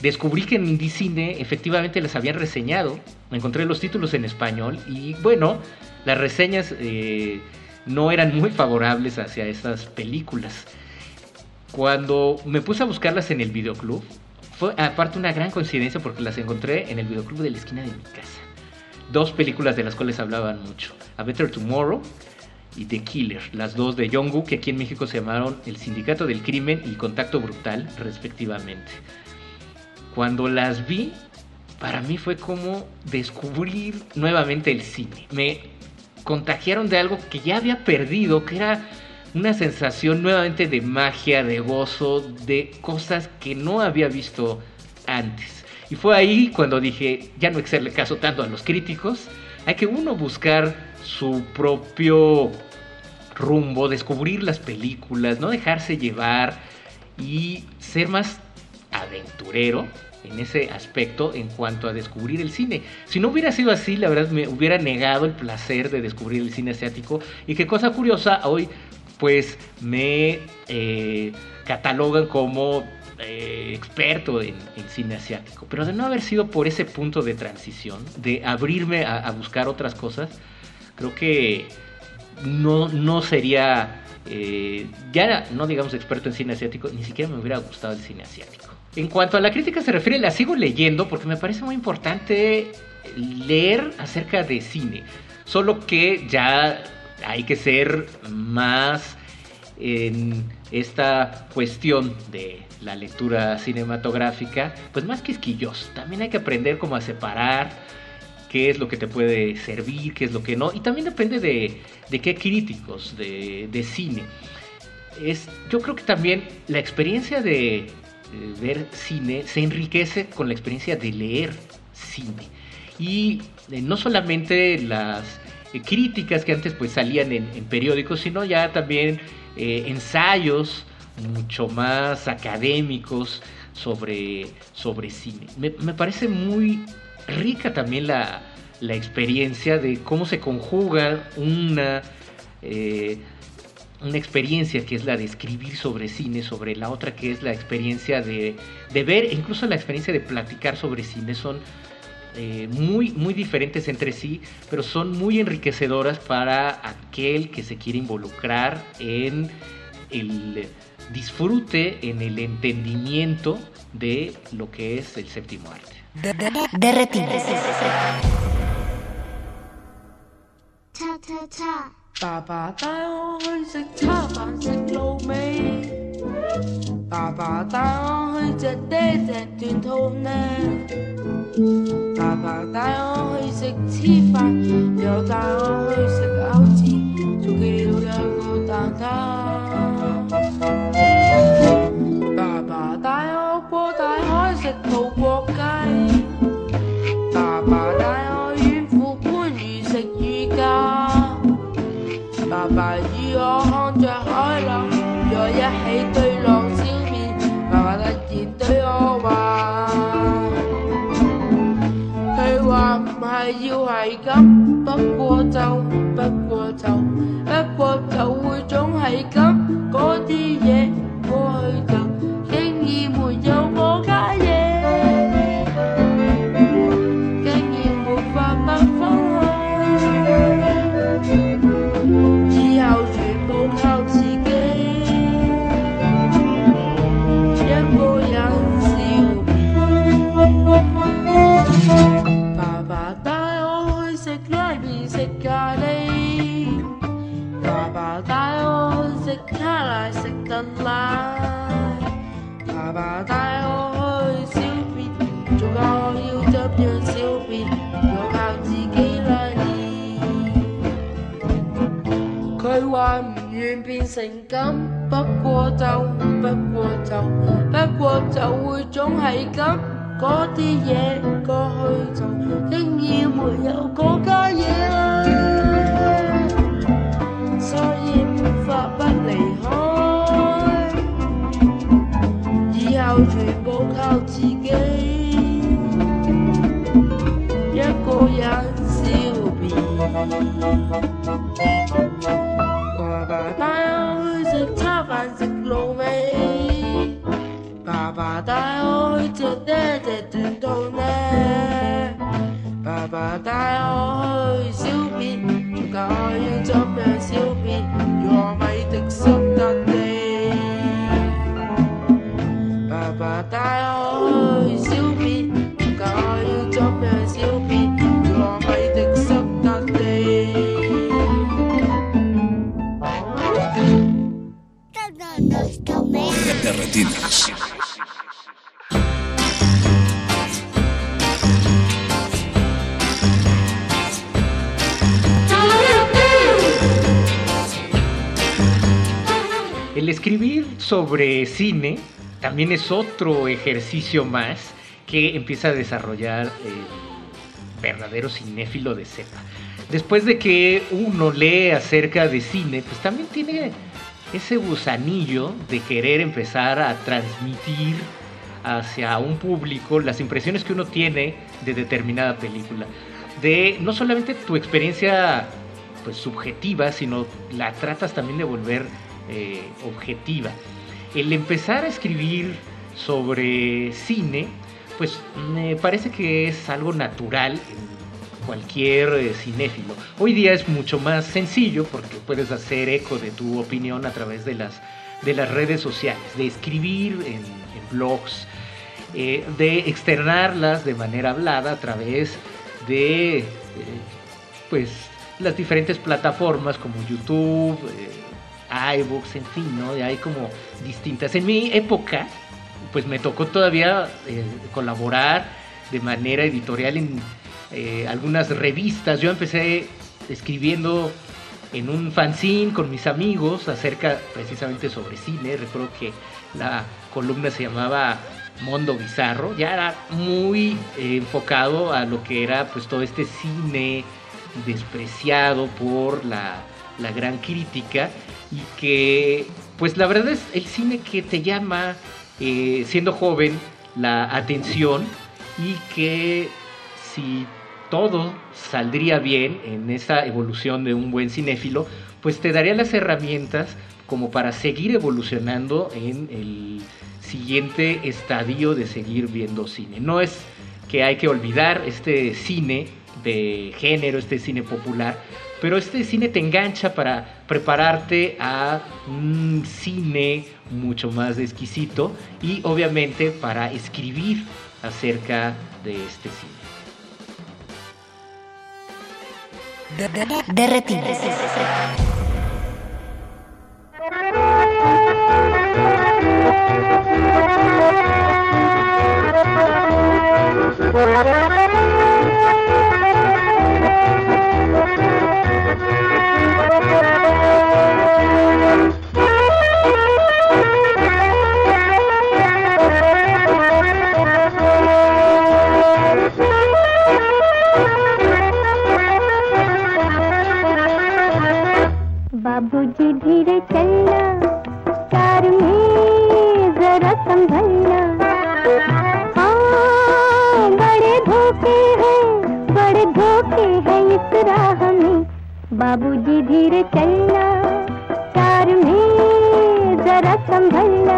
descubrí que en Indie Cine efectivamente las habían reseñado. Encontré los títulos en español y bueno, las reseñas... Eh, no eran muy favorables hacia esas películas. Cuando me puse a buscarlas en el videoclub, fue aparte una gran coincidencia porque las encontré en el videoclub de la esquina de mi casa. Dos películas de las cuales hablaban mucho, A Better Tomorrow y The Killer, las dos de Jong-Gu que aquí en México se llamaron El Sindicato del Crimen y Contacto Brutal, respectivamente. Cuando las vi, para mí fue como descubrir nuevamente el cine. Me contagiaron de algo que ya había perdido, que era una sensación nuevamente de magia, de gozo, de cosas que no había visto antes. Y fue ahí cuando dije, ya no hacerle caso tanto a los críticos, hay que uno buscar su propio rumbo, descubrir las películas, no dejarse llevar y ser más aventurero en ese aspecto en cuanto a descubrir el cine. Si no hubiera sido así, la verdad me hubiera negado el placer de descubrir el cine asiático. Y qué cosa curiosa, hoy pues me eh, catalogan como eh, experto en, cine asiático. Pero de no haber sido por ese punto de transición, de abrirme a, a buscar otras cosas, creo que no, no sería, eh, ya no digamos experto en cine asiático, ni siquiera me hubiera gustado el cine asiático. En cuanto a la crítica se refiere, la sigo leyendo porque me parece muy importante leer acerca de cine. Solo que ya hay que ser más en esta cuestión de la lectura cinematográfica, pues más quisquilloso. También hay que aprender cómo a separar qué es lo que te puede servir, qué es lo que no. Y también depende de, de qué críticos de, de cine. Es, yo creo que también la experiencia de eh, ver cine se enriquece con la experiencia de leer cine. Y eh, no solamente las eh, críticas que antes pues salían en, periódicos, sino ya también ensayos mucho más académicos sobre, sobre cine. Me, me parece muy rica también la, la, experiencia de cómo se conjuga una una experiencia que es la de escribir sobre cine, sobre la otra que es la experiencia de, de ver, incluso la experiencia de platicar sobre cine, son eh, muy, muy diferentes entre sí, pero son muy enriquecedoras para aquel que se quiere involucrar en el disfrute, en el entendimiento de lo que es el séptimo arte. De, de, de cha cha cha 爸爸帶我去食叉飯食卤味，爸爸帶我去食爹隻斷肚呢，爸爸帶我去食黐飯，又帶我去食餃子，仲叫兩個蛋挞。爸爸帶我過大海食葡國爸与我看着海浪，在一起对浪笑面。爸爸突然对我话，佢话唔系要系咁，不过就，不过就，不过就会总系咁嗰啲嘢过去。咖喱，爸爸帶我去食卡拉食特奶，爸爸帶我去小便，仲教我要怎樣小便，要靠自己來練。佢話唔願變成咁，不過就不過就不過就會總係咁。嗰啲嘢過去就竟然沒有嗰家嘢啦，所以沒法不離開，以後全部靠自己，一個人笑遍。爸爸帶我去食叉飯食滷味。爸爸带我去食爹只断肚呢，爸爸带我去小便，教我要怎样小便，要我咪滴湿笪地。爸爸带我去小便，教我要怎样小便，要我咪滴湿笪地。Retinas. Escribir sobre cine también es otro ejercicio más que empieza a desarrollar el verdadero cinéfilo de cepa. Después de que uno lee acerca de cine, pues también tiene ese gusanillo de querer empezar a transmitir hacia un público las impresiones que uno tiene de determinada película. De no solamente tu experiencia pues subjetiva, sino la tratas también de volver eh, objetiva. El empezar a escribir sobre cine, pues me parece que es algo natural en cualquier eh, cinéfilo. Hoy día es mucho más sencillo porque puedes hacer eco de tu opinión a través de las, de las redes sociales, de escribir en, blogs, eh, de externarlas de manera hablada a través de pues las diferentes plataformas como YouTube, iBooks, en fin, ¿no? Y hay como distintas. En mi época, pues me tocó todavía eh, colaborar de manera editorial en eh, algunas revistas. Yo empecé escribiendo en un fanzine con mis amigos acerca precisamente sobre cine. Recuerdo que la columna se llamaba Mundo Bizarro. Ya era muy eh, enfocado a lo que era pues todo este cine despreciado por la, la gran crítica y que pues la verdad es el cine que te llama eh, siendo joven la atención y que si todo saldría bien en esa evolución de un buen cinéfilo, pues te daría las herramientas como para seguir evolucionando en el siguiente estadio de seguir viendo cine. No es que hay que olvidar este cine de género, este cine popular, pero este cine te engancha para prepararte a un cine mucho más exquisito y obviamente para escribir acerca de este cine. बाबूजी धीरे चलना कार में जरा संभलना।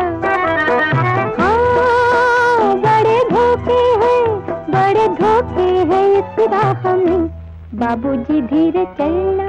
हाँ बड़े धोखे हैं, बड़े धोखे हैं इस राह में। बाबूजी धीरे चलना।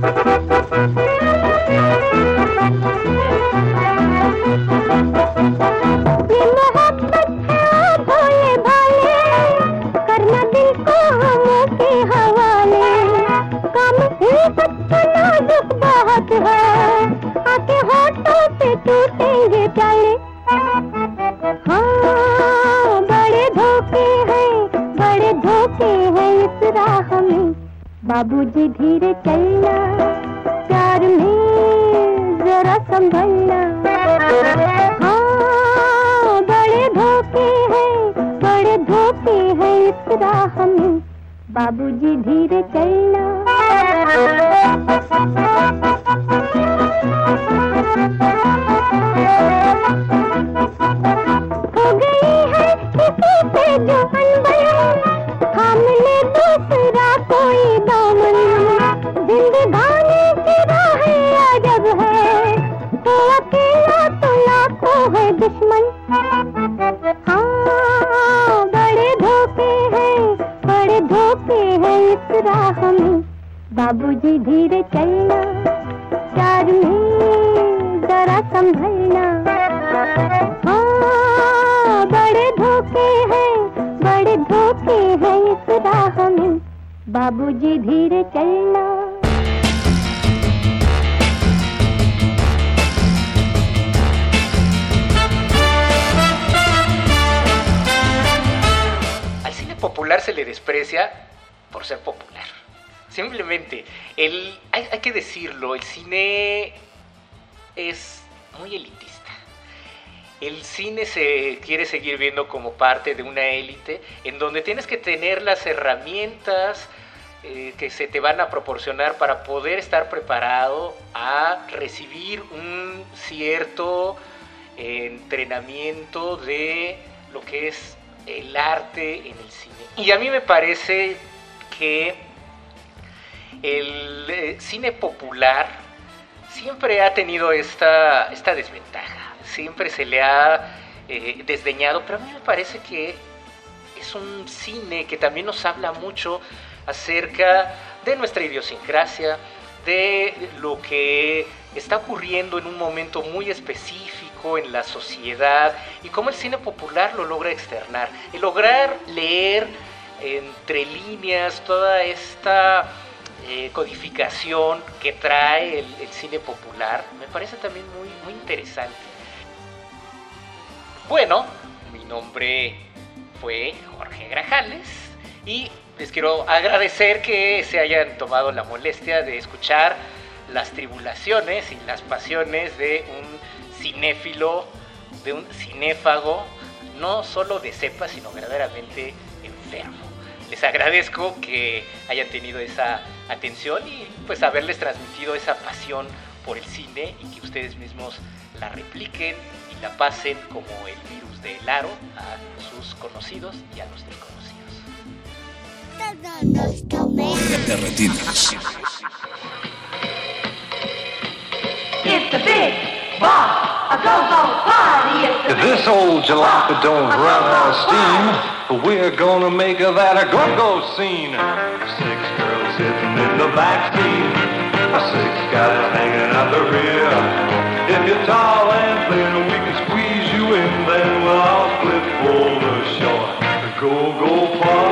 Thank you. Como parte de una élite en donde tienes que tener las herramientas eh, que se te van a proporcionar para poder estar preparado a recibir un cierto eh, entrenamiento de lo que es el arte en el cine. Y a mí me parece que el eh, cine popular siempre ha tenido esta, esta desventaja. Siempre se le ha eh, desdeñado, pero a mí parece que es un cine que también nos habla mucho acerca de nuestra idiosincrasia, de lo que está ocurriendo en un momento muy específico en la sociedad y cómo el cine popular lo logra externar. Y lograr leer entre líneas toda esta eh, codificación que trae el, el cine popular me parece también muy, muy interesante. Bueno, mi nombre fue Jorge Grajales y les quiero agradecer que se hayan tomado la molestia de escuchar las tribulaciones y las pasiones de un cinéfilo, de un cinéfago, no solo de cepa, sino verdaderamente enfermo. Les agradezco que hayan tenido esa atención y pues haberles transmitido esa pasión por el cine y que ustedes mismos la repliquen y la pasen como el virus del aro a sus conocidos y a los desconocidos. Derretidos. It's a big boss, a go-go party. It's a This old jalopy don't run out of steam. We're gonna make of that a go-go scene. Six girls sitting in the back seat. Six guys hanging out the rear. If you're tall and thin, we can squeeze you in. Then we'll all split for the shore. The go-go party.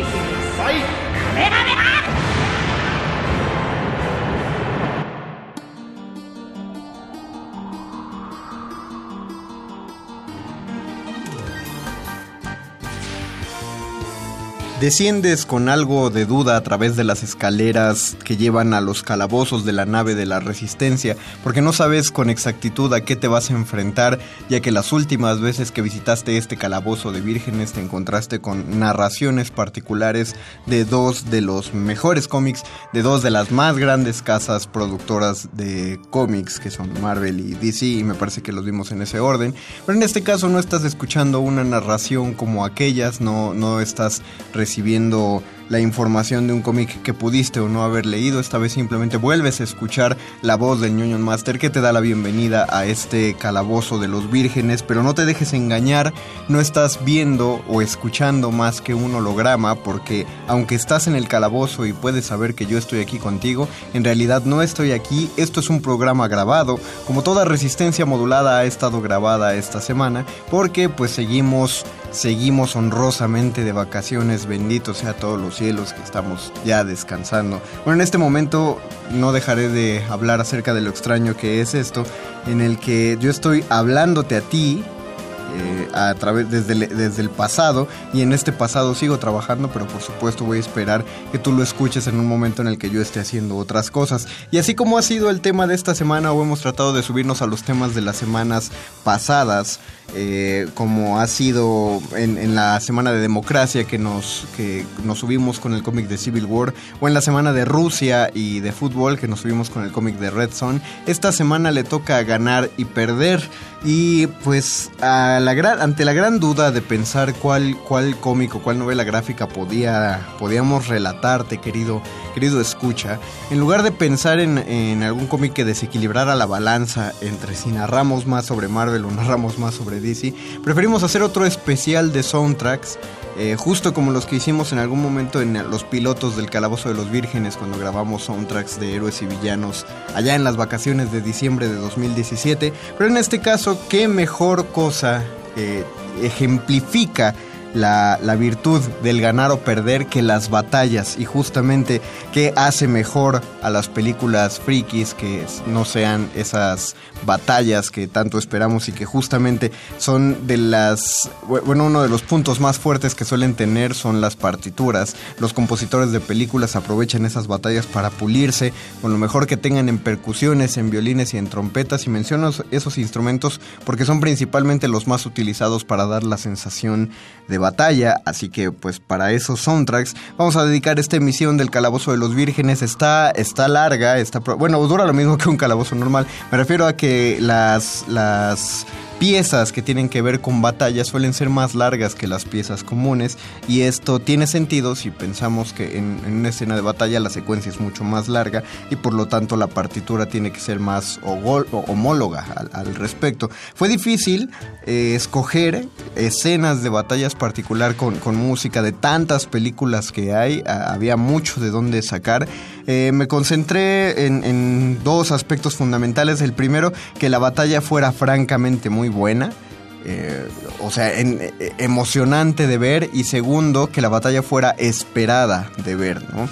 Desciendes con algo de duda a través de las escaleras que llevan a los calabozos de la nave de la resistencia, porque no sabes con exactitud a qué te vas a enfrentar, ya que las últimas veces que visitaste este calabozo de vírgenes te encontraste con narraciones particulares de dos de los mejores cómics, de dos de las más grandes casas productoras de cómics, que son Marvel y DC, y me parece que los vimos en ese orden. Pero en este caso no estás escuchando una narración como aquellas, no, no estás recibiendo recibiendo la información de un cómic que pudiste o no haber leído. Esta vez simplemente vuelves a escuchar la voz del ñoño Master que te da la bienvenida a este calabozo de los vírgenes, pero no te dejes engañar, no estás viendo o escuchando más que un holograma porque aunque estás en el calabozo y puedes saber que yo estoy aquí contigo, en realidad no estoy aquí, esto es un programa grabado, como toda resistencia modulada ha estado grabada esta semana, porque pues seguimos seguimos honrosamente de vacaciones, bendito sea todos los cielos que estamos ya descansando. Bueno, en este momento no dejaré de hablar acerca de lo extraño que es esto, en el que yo estoy hablándote a ti. Eh, a través desde, el- desde el pasado y en este pasado sigo trabajando pero por supuesto voy a esperar que tú lo escuches en un momento en el que yo esté haciendo otras cosas y así como ha sido el tema de esta semana o hemos tratado de subirnos a los temas de las semanas pasadas eh, como ha sido en, la semana de democracia que nos, que nos subimos con el cómic de Civil War, o en la semana de Rusia y de fútbol que nos subimos con el cómic de Red Zone. Esta semana le toca ganar y perder. Y pues a ante la gran duda de pensar cuál, cuál cómic o cuál novela gráfica podía, podíamos relatarte, querido, querido escucha, en lugar de pensar en, en algún cómic que desequilibrara la balanza entre si narramos más sobre Marvel o [LAUGHS] narramos más sobre DC, preferimos hacer otro especial de soundtracks. Eh, justo como los que hicimos en algún momento en los pilotos del Calabozo de los Vírgenes cuando grabamos soundtracks de héroes y villanos allá en las vacaciones de diciembre de 2017. Pero en este caso, qué mejor cosa eh, ejemplifica la, la virtud del ganar o perder que las batallas y justamente qué hace mejor a las películas frikis que no sean esas batallas que tanto esperamos y que justamente son de las bu- bueno uno de los puntos más fuertes que suelen tener son las partituras los compositores de películas aprovechan esas batallas para pulirse con lo mejor que tengan en percusiones en violines y en trompetas y menciono esos instrumentos porque son principalmente los más utilizados para dar la sensación de batalla así que pues para esos soundtracks vamos a dedicar esta emisión del calabozo de los vírgenes. Está está larga está bueno dura lo mismo que un calabozo normal. Me refiero a que las las piezas que tienen que ver con batalla suelen ser más largas que las piezas comunes y esto tiene sentido si pensamos que en, en una escena de batalla la secuencia es mucho más larga y por lo tanto la partitura tiene que ser más homóloga al, al respecto. Fue difícil eh, escoger escenas de batallas particular con, con música de tantas películas que hay, a- había mucho de dónde sacar. Eh, me concentré en, en dos aspectos fundamentales. El primero, que la batalla fuera francamente muy buena. eh, o sea, en- eh, emocionante de ver. Y segundo, que la batalla fuera esperada de ver, ¿no?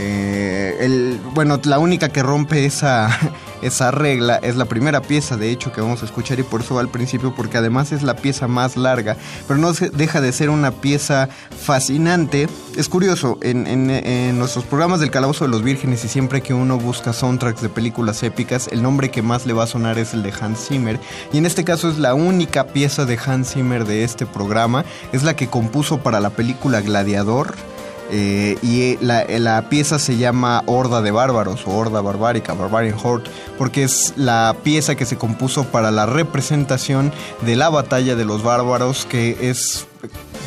Eh, bueno, la única que rompe esa, [LAUGHS] esa regla es la primera pieza, de hecho, que vamos a escuchar y por eso va al principio, porque además es la pieza más larga, pero no deja de ser una pieza fascinante. Es curioso, en, en- en nuestros programas del Calabozo de los Vírgenes y siempre que uno busca soundtracks de películas épicas, el nombre que más le va a sonar es el de Hans Zimmer, y en este caso es la única pieza de Hans Zimmer de este programa, es la que compuso para la película Gladiador. Eh, y la, la pieza se llama Horda de Bárbaros o Horda Barbárica, Barbarian Horde, porque es la pieza que se compuso para la representación de la batalla de los bárbaros, que es,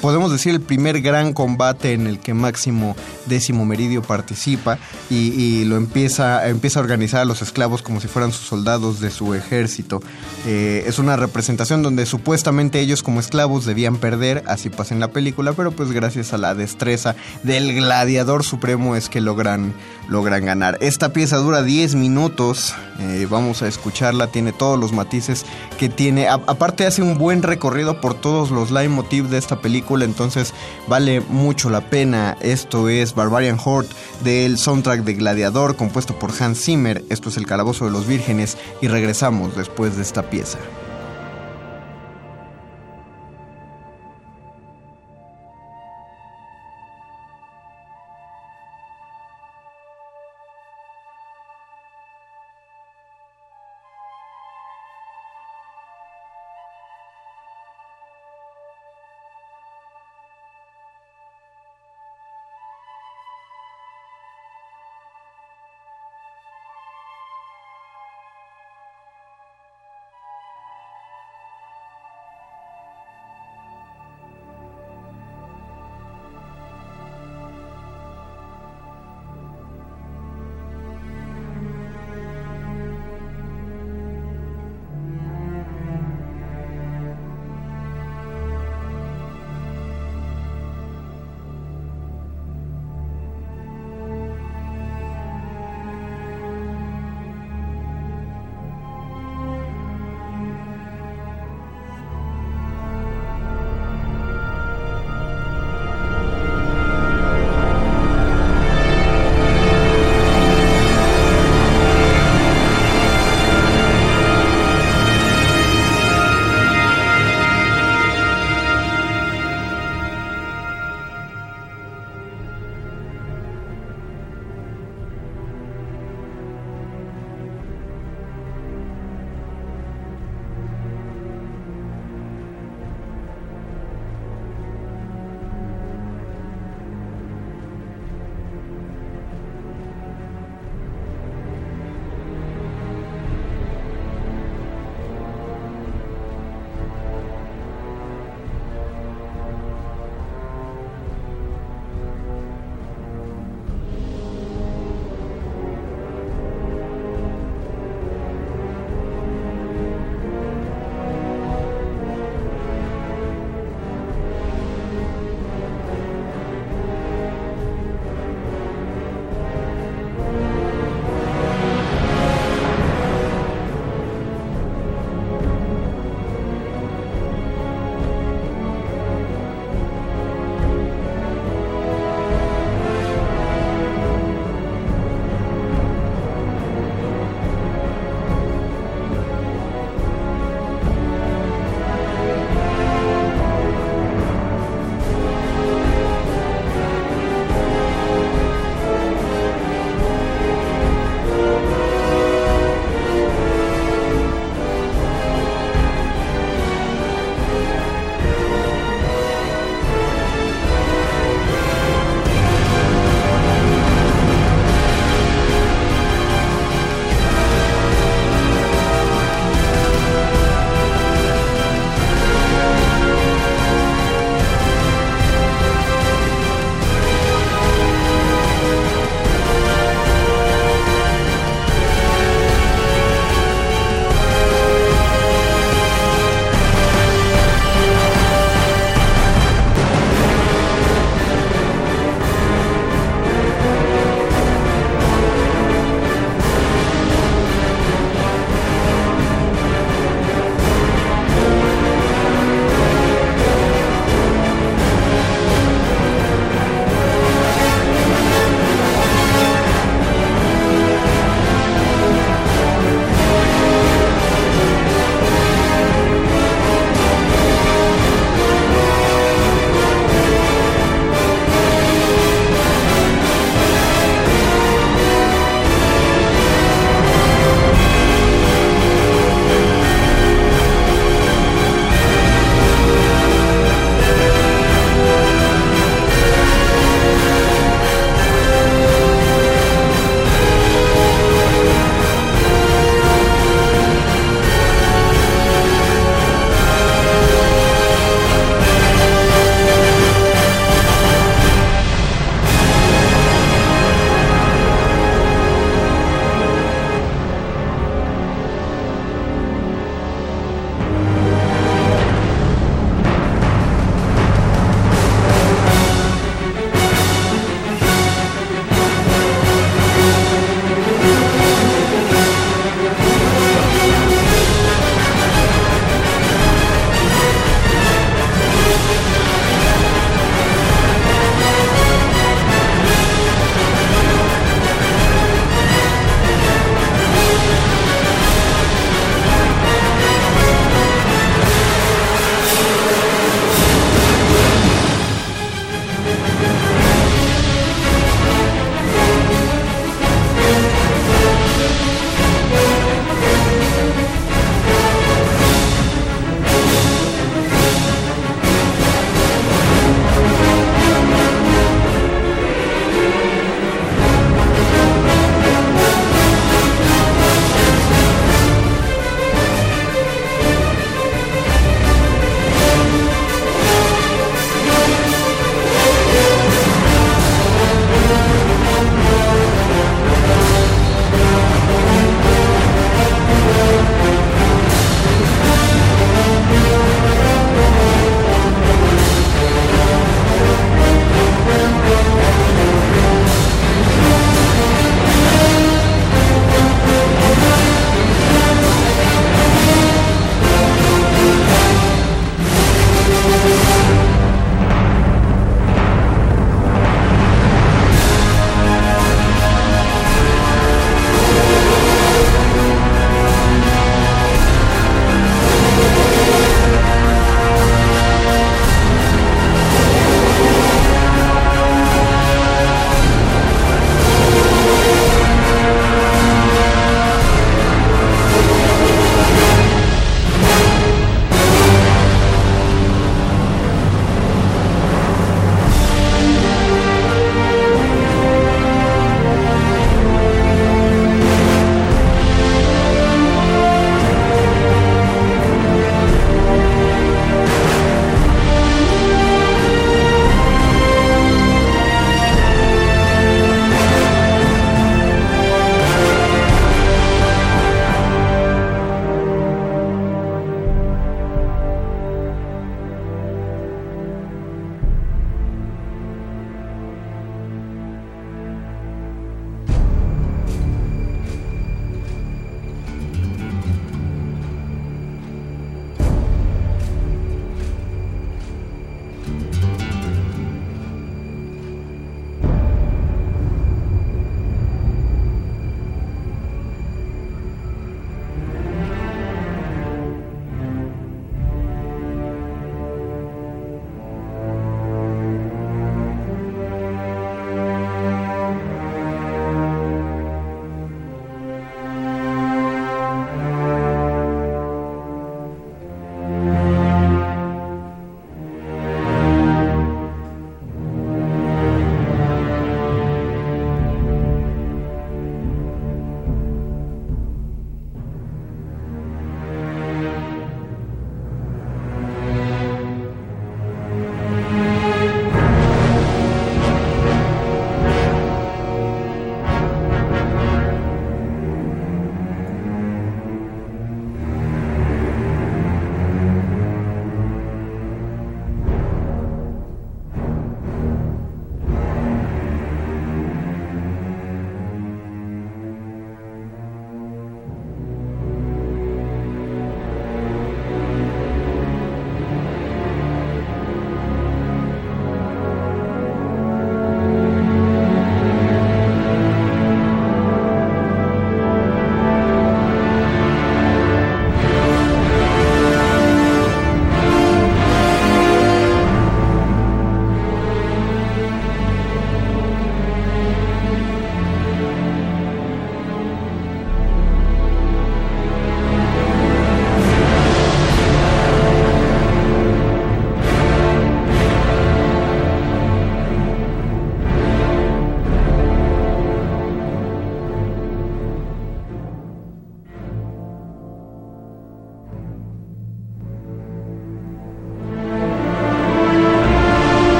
podemos decir, el primer gran combate en el que Máximo Décimo Meridio participa y, lo empieza, empieza a organizar a los esclavos como si fueran sus soldados de su ejército. Eh, es una representación donde supuestamente ellos como esclavos debían perder, así pasa en la película, pero pues gracias a la destreza del gladiador supremo es que logran, logran ganar. Esta pieza dura 10 minutos, eh, vamos a escucharla, tiene todos los matices que tiene, aparte hace un buen recorrido por todos los leitmotiv de esta película, entonces vale mucho la pena. Esto es Barbarian Horde del soundtrack de Gladiador compuesto por Hans Zimmer, esto es El Calabozo de los Vírgenes y regresamos después de esta pieza.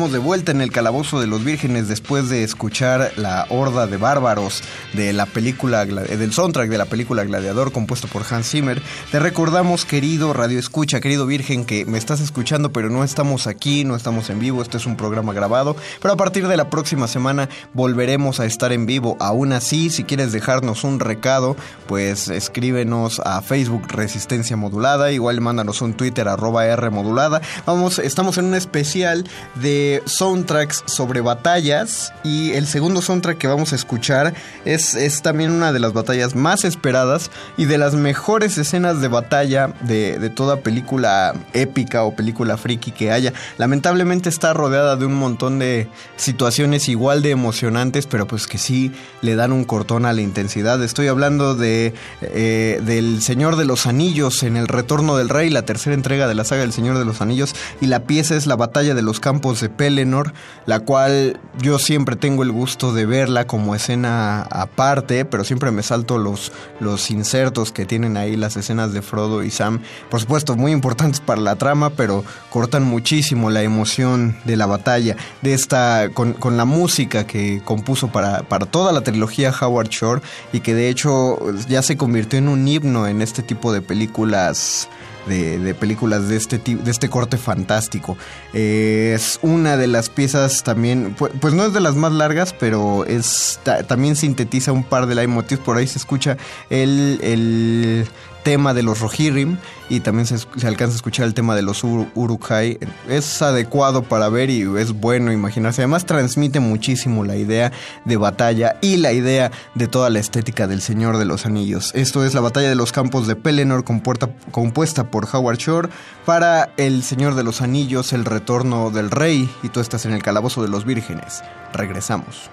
Estamos de vuelta en el calabozo de los vírgenes después de escuchar la horda de bárbaros de la película eh, del soundtrack de la película Gladiador compuesto por Hans Zimmer. Te recordamos, querido Radio Escucha, querido Virgen, que me estás escuchando, pero no estamos aquí, no estamos en vivo, este es un programa grabado, pero a partir de la próxima semana volveremos a estar en vivo. Aún así, si quieres dejarnos un recado, pues escríbenos a Facebook Resistencia Modulada, igual mándanos un Twitter arroba R modulada. Vamos, estamos en un especial de soundtracks sobre batallas y el segundo soundtrack que vamos a escuchar es, es también una de las batallas más esperadas y de las mejores escenas de batalla de, toda película épica o película friki que haya. Lamentablemente está rodeada de un montón de situaciones igual de emocionantes, pero pues que sí le dan un cortón a la intensidad. Estoy hablando de eh, del Señor de los Anillos en el Retorno del Rey, la tercera entrega de la saga del Señor de los Anillos, y la pieza es la batalla de los campos de Pelennor, la cual yo siempre tengo el gusto de verla como escena aparte, pero siempre me salto los, los insertos que tienen ahí las escenas de Frodo y Sam, por supuesto muy importantes para la trama, pero cortan muchísimo la emoción de la batalla, de esta, con, con la música que compuso para, para toda la trilogía Howard Shore y que de hecho ya se convirtió en un himno en este tipo de películas de, películas de este, ti- de este corte fantástico. Eh, es una de las piezas también, pu- pues, no es de las más largas, pero es ta- también sintetiza un par de leitmotivs. Por ahí se escucha el, el tema de los Rohirrim y también se, alcanza a escuchar el tema de los Ur- Uruk-hai. Es adecuado para ver y es bueno imaginarse. Además transmite muchísimo la idea de batalla y la idea de toda la estética del Señor de los Anillos. Esto es la batalla de los campos de Pelennor compuesta por Howard Shore para El Señor de los Anillos, El Retorno del Rey y tú estás en el Calabozo de los Vírgenes. Regresamos.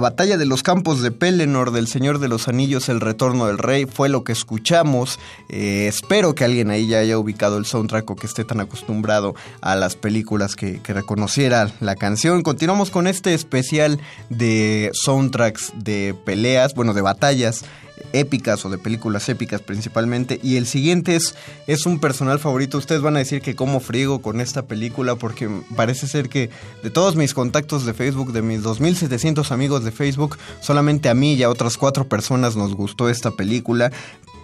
Batalla de los campos de Pelennor del Señor de los Anillos, El Retorno del Rey, fue lo que escuchamos. Eh, espero que alguien ahí ya haya ubicado el soundtrack o que esté tan acostumbrado a las películas que, que reconociera la canción. Continuamos con este especial de soundtracks de peleas, bueno, de batallas épicas o de películas épicas principalmente. Y el siguiente es, es un personal favorito. Ustedes van a decir que cómo friego con esta película porque parece ser que de todos mis contactos de Facebook, de mis 2700 amigos de Facebook, solamente a mí y a otras cuatro personas nos gustó esta película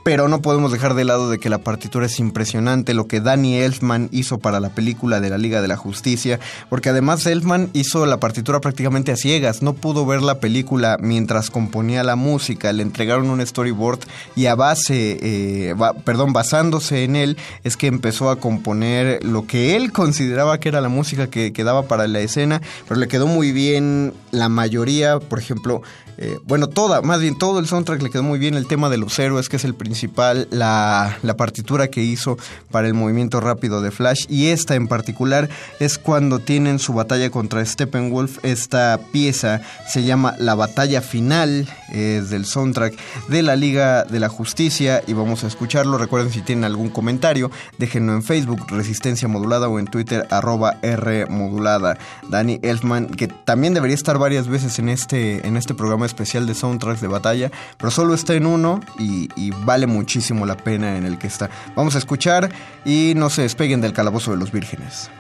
pero no podemos dejar de lado de que la partitura es impresionante, lo que Danny Elfman hizo para la película de la Liga de la Justicia, porque además Elfman hizo la partitura prácticamente a ciegas, no pudo ver la película mientras componía la música, le entregaron un storyboard y a base, eh, perdón, basándose en él, es que empezó a componer lo que él consideraba que era la música que quedaba para la escena, pero le quedó muy bien la mayoría, por ejemplo, eh, bueno, toda, más bien todo el soundtrack le quedó muy bien. El tema de los héroes, que es el principal, la, partitura que hizo para el movimiento rápido de Flash. Y esta en particular es cuando tienen su batalla contra Steppenwolf. Esta pieza se llama La Batalla Final, es del soundtrack de la Liga de la Justicia. Y vamos a escucharlo. Recuerden si tienen algún comentario, déjenlo en Facebook, Resistencia Modulada, o en Twitter, arroba. Danny Elfman, que también debería estar varias veces en este, en este programa especial de soundtracks de batalla, pero solo está en uno y vale muchísimo la pena en el que está. Vamos a escuchar y no se despeguen del calabozo de los vírgenes.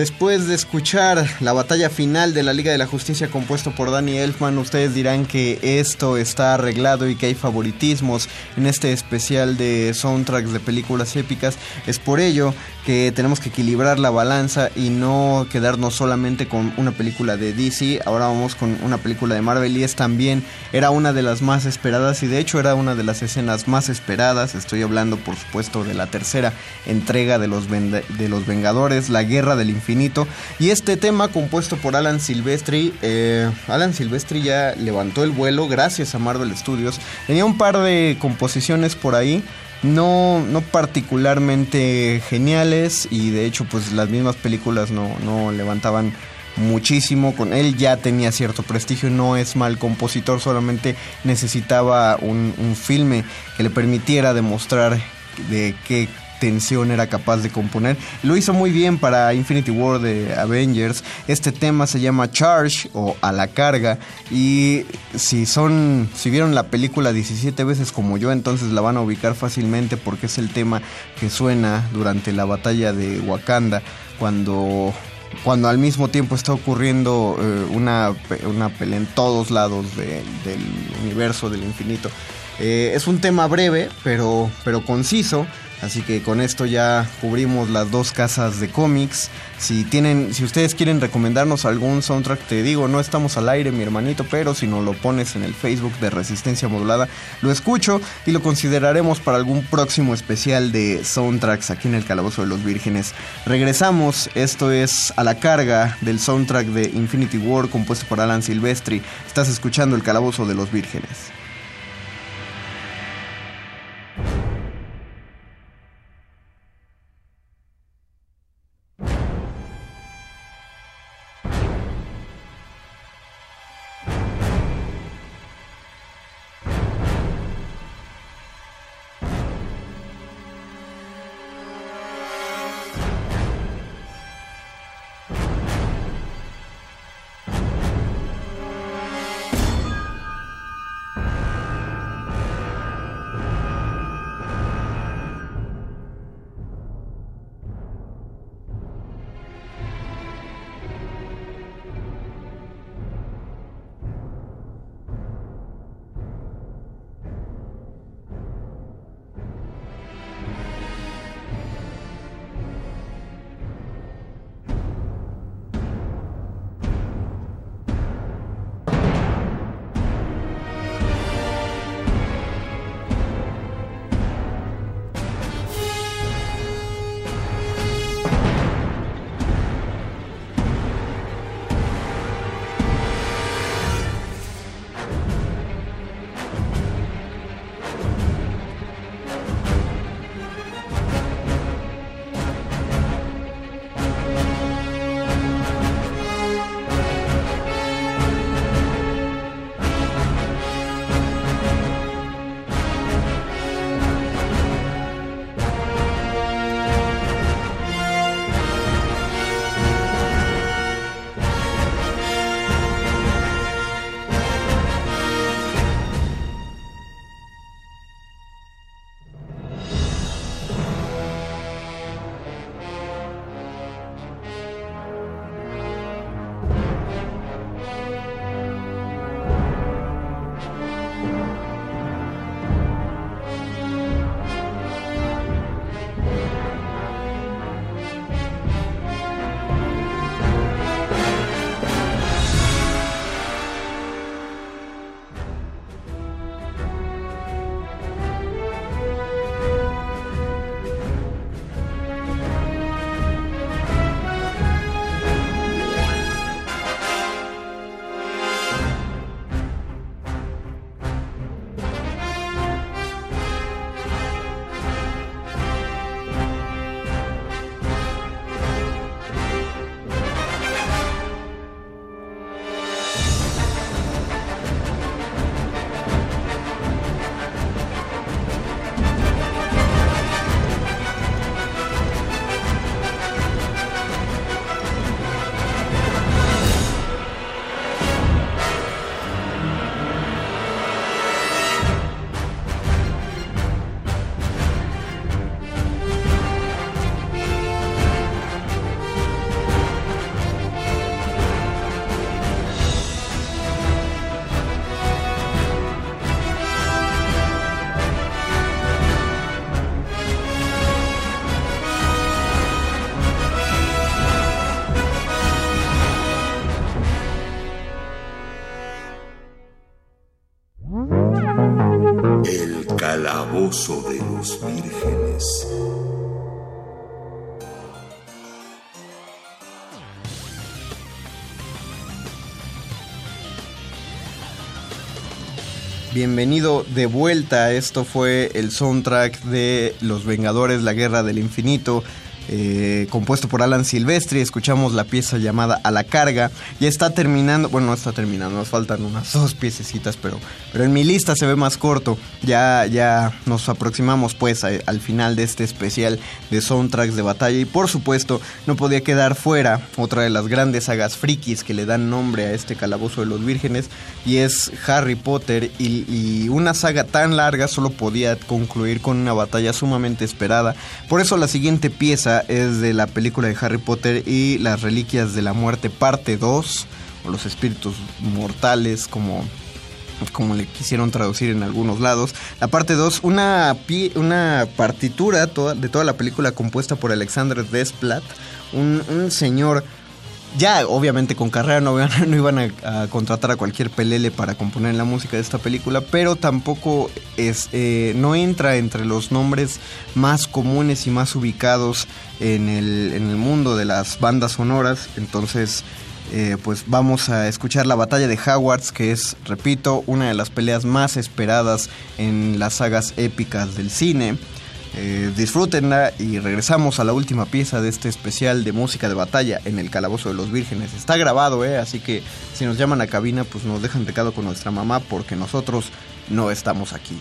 Después de escuchar la batalla final de la Liga de la Justicia compuesto por Danny Elfman, ustedes dirán que esto está arreglado y que hay favoritismos en este especial de soundtracks de películas épicas. Es por ello que tenemos que equilibrar la balanza y no quedarnos solamente con una película de DC. Ahora vamos con una película de Marvel y es también era una de las más esperadas y de hecho era una de las escenas más esperadas. Estoy hablando por supuesto de la tercera entrega de los, de los Vengadores, la Guerra del Y este tema compuesto por Alan Silvestri, eh, Alan Silvestri ya levantó el vuelo gracias a Marvel Studios. Tenía un par de composiciones por ahí no, no particularmente geniales y de hecho pues las mismas películas no, no levantaban muchísimo con él ya tenía cierto prestigio no es mal compositor solamente necesitaba un, un filme que le permitiera demostrar de qué tensión era capaz de componer. Lo hizo muy bien para Infinity War de Avengers. Este tema se llama Charge o A la carga y si son si vieron la película 17 veces como yo, entonces la van a ubicar fácilmente porque es el tema que suena durante la batalla de Wakanda cuando cuando al mismo tiempo está ocurriendo eh, una, una pelea en todos lados de- del universo, del infinito. Eh, es un tema breve, pero, pero conciso. Así que con esto ya cubrimos las dos casas de cómics. Si tienen, si ustedes quieren recomendarnos algún soundtrack, te digo, no estamos al aire, mi hermanito, pero si nos lo pones en el Facebook de Resistencia Modulada, lo escucho y lo consideraremos para algún próximo especial de soundtracks aquí en el Calabozo de los Vírgenes. Regresamos, esto es a la carga del soundtrack de Infinity War compuesto por Alan Silvestri. Estás escuchando el Calabozo de los Vírgenes. Bienvenido de vuelta. Esto fue el soundtrack de Los Vengadores, la Guerra del Infinito. Eh, compuesto por Alan Silvestri, escuchamos la pieza llamada A la Carga, ya está terminando, bueno, no está terminando, nos faltan unas dos piececitas, pero, pero en mi lista se ve más corto, ya, ya nos aproximamos pues al final de este especial de soundtracks de batalla y por supuesto no podía quedar fuera otra de las grandes sagas frikis que le dan nombre a este calabozo de los vírgenes y es Harry Potter y una saga tan larga solo podía concluir con una batalla sumamente esperada. Por eso la siguiente pieza es de la película de Harry Potter y las Reliquias de la Muerte parte 2 o los espíritus mortales como como le quisieron traducir en algunos lados. La parte 2, una, una partitura de toda la película compuesta por Alexander Desplat, un señor ya obviamente con carrera no, iban- no iban a, a contratar a cualquier pelele para componer la música de esta película, pero tampoco es, eh, no entra entre los nombres más comunes y más ubicados en el, en el mundo de las bandas sonoras. Entonces, eh, pues vamos a escuchar la batalla de Howards, que es, repito, una de las peleas más esperadas en las sagas épicas del cine. Eh, disfrútenla y regresamos a la última pieza de este especial de música de batalla en el Calabozo de los Vírgenes. Está grabado, ¿eh? así que si nos llaman a cabina, pues nos dejan recado con nuestra mamá porque nosotros no estamos aquí.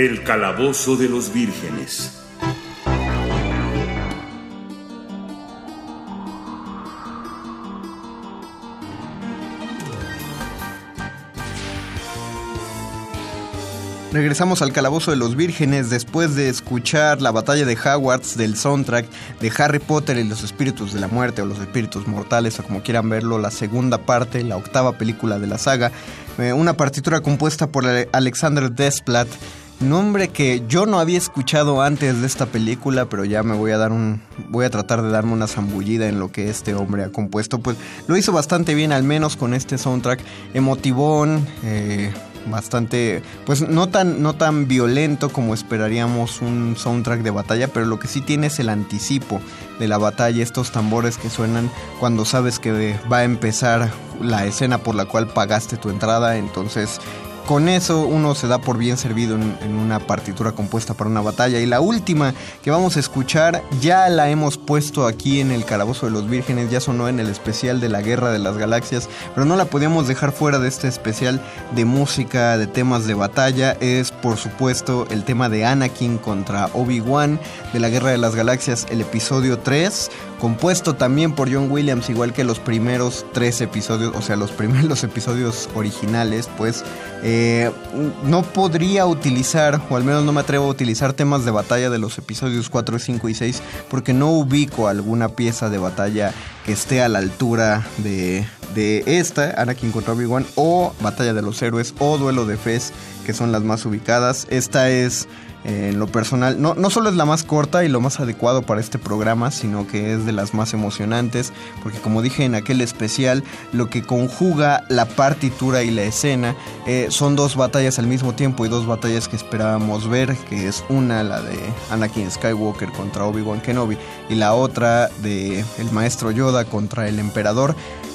El calabozo de los vírgenes. Regresamos al Calabozo de los Vírgenes después de escuchar la batalla de Hogwarts del soundtrack de Harry Potter y los Espíritus de la Muerte o los Espíritus Mortales o como quieran verlo, la segunda parte, la octava película de la saga, eh, una partitura compuesta por Ale- Alexander Desplat, nombre que yo no había escuchado antes de esta película, pero ya me voy a dar un voy a tratar de darme una zambullida en lo que este hombre ha compuesto, pues lo hizo bastante bien al menos con este soundtrack emotivón, eh, bastante pues no tan no tan violento como esperaríamos un soundtrack de batalla pero lo que sí tiene es el anticipo de la batalla estos tambores que suenan cuando sabes que va a empezar la escena por la cual pagaste tu entrada entonces con eso uno se da por bien servido en, una partitura compuesta para una batalla. Y la última que vamos a escuchar ya la hemos puesto aquí en el Calabozo de los Vírgenes, ya sonó en el especial de la Guerra de las Galaxias, pero no la podíamos dejar fuera de este especial de música, de temas de batalla. Es por supuesto el tema de Anakin contra Obi-Wan de la Guerra de las Galaxias, el episodio 3 compuesto también por John Williams, igual que los primeros tres episodios, o sea, los primeros [LAUGHS] episodios originales, pues eh, no podría utilizar, o al menos no me atrevo a utilizar temas de batalla de los episodios 4, 5 y 6, porque no ubico alguna pieza de batalla que esté a la altura de, de esta, Anakin contra Obi-Wan, o Batalla de los Héroes, o Duelo de Fez, que son las más ubicadas. Esta es en lo personal, no, no solo es la más corta y lo más adecuado para este programa, sino que es de las más emocionantes, porque como dije en aquel especial, lo que conjuga la partitura y la escena eh, son dos batallas al mismo tiempo y dos batallas que esperábamos ver, que es una, la de Anakin Skywalker contra Obi-Wan Kenobi, y la otra de el maestro Yoda contra el emperador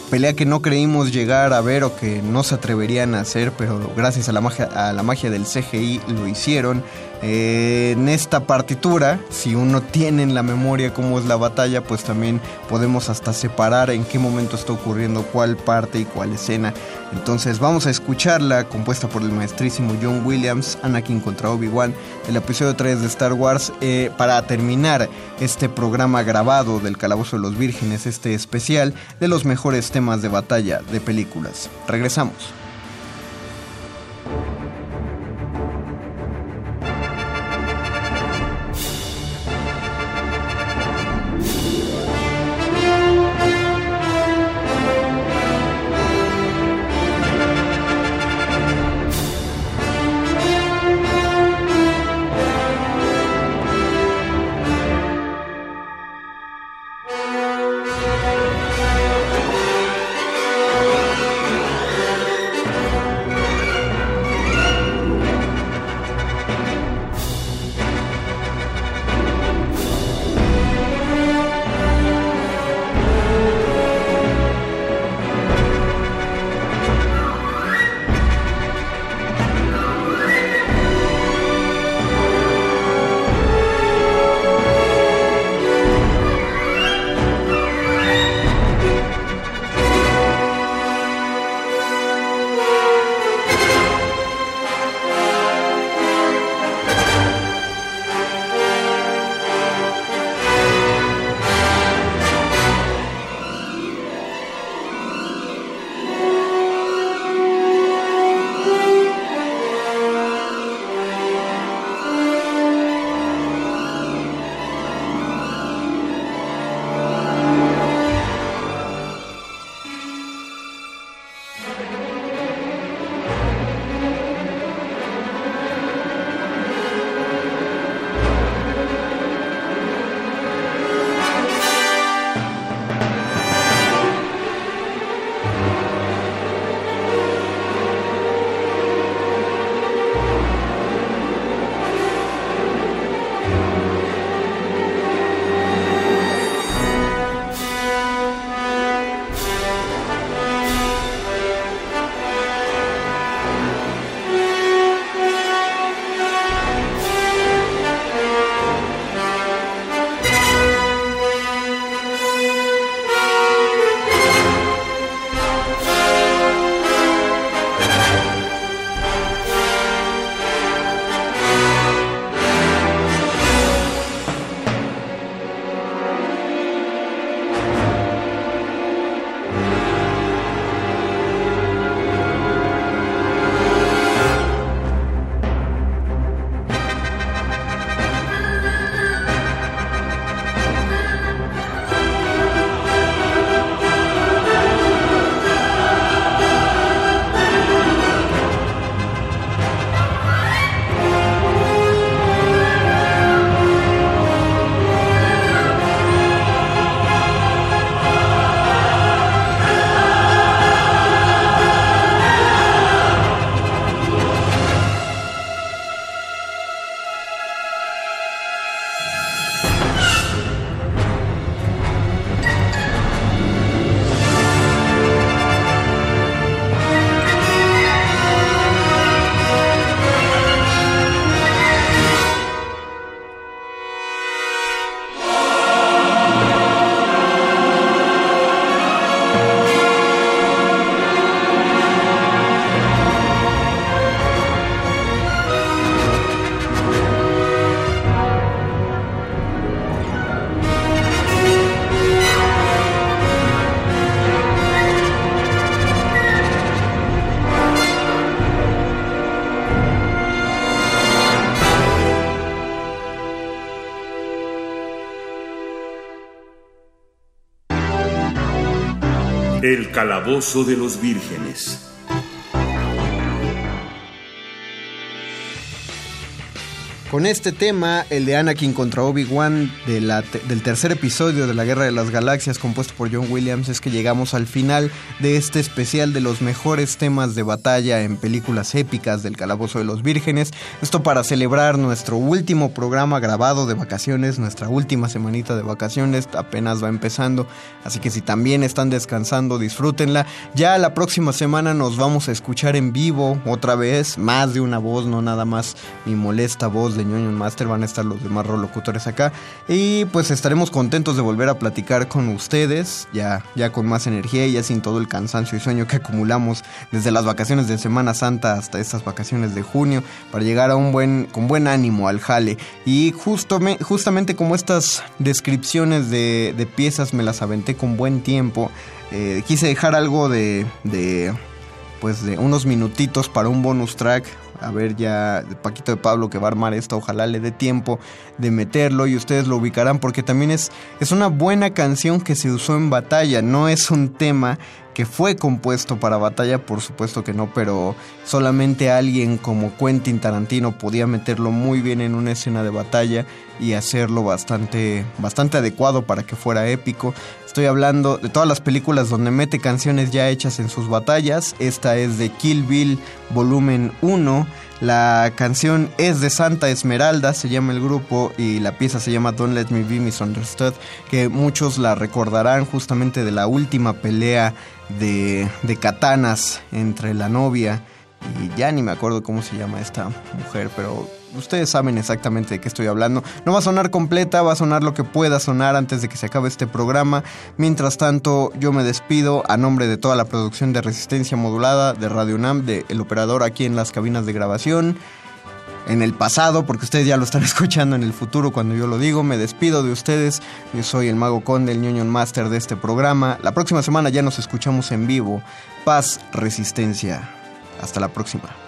pelea que no creímos llegar a ver o que no se atreverían a hacer, pero gracias a la magia, a la magia del CGI lo hicieron. Eh, en esta partitura, si uno tiene en la memoria cómo es la batalla, pues también podemos hasta separar en qué momento está ocurriendo cuál parte y cuál escena. Entonces vamos a escucharla, compuesta por el maestrísimo John Williams, Anakin contra Obi-Wan, el episodio 3 de Star Wars, eh, para terminar este programa grabado del Calabozo de los Vírgenes, este especial de los mejores temas de batalla de películas. Regresamos. Calabozo de los Vírgenes. Con este tema, el de Anakin contra Obi-Wan del tercer episodio de la Guerra de las Galaxias, compuesto por John Williams, es que llegamos al final de este especial de los mejores temas de batalla en películas épicas del Calabozo de los Vírgenes. Esto para celebrar nuestro último programa grabado de vacaciones, nuestra última semanita de vacaciones, apenas va empezando. Así que si también están descansando, disfrútenla. Ya la próxima semana nos vamos a escuchar en vivo otra vez, más de una voz, no nada más mi molesta voz de ñoño Master, van a estar los demás locutores acá. Y pues estaremos contentos de volver a platicar con ustedes, ya, ya con más energía y ya sin todo el cansancio y sueño que acumulamos desde las vacaciones de Semana Santa hasta estas vacaciones de junio, para llegar a un buen, con buen ánimo al jale. Y justo me- justamente como estas descripciones de, de piezas me las aventé con buen tiempo, eh, quise dejar algo de, de pues de unos minutitos para un bonus track. A ver ya Paquito de Pablo que va a armar esto, ojalá le dé tiempo de meterlo y ustedes lo ubicarán porque también es, es una buena canción que se usó en batalla, no es un tema que fue compuesto para batalla, por supuesto que no, pero solamente alguien como Quentin Tarantino podía meterlo muy bien en una escena de batalla y hacerlo bastante, bastante adecuado para que fuera épico. Estoy hablando de todas las películas donde mete canciones ya hechas en sus batallas. Esta es de Kill Bill volumen 1. La canción es de Santa Esmeralda, se llama el grupo, y la pieza se llama Don't Let Me Be Misunderstood, que muchos la recordarán justamente de la última pelea de, de katanas entre la novia y ya ni me acuerdo cómo se llama esta mujer, pero ustedes saben exactamente de qué estoy hablando. No va a sonar completa, va a sonar lo que pueda sonar antes de que se acabe este programa. Mientras tanto, yo me despido a nombre de toda la producción de Resistencia Modulada de Radio UNAM, de el operador aquí en las cabinas de grabación. En el pasado, porque ustedes ya lo están [LAUGHS] escuchando en el futuro cuando yo lo digo, me despido de ustedes. Yo soy el Mago Conde, el ñoño master de este programa. La próxima semana ya nos escuchamos en vivo. Paz, resistencia. Hasta la próxima.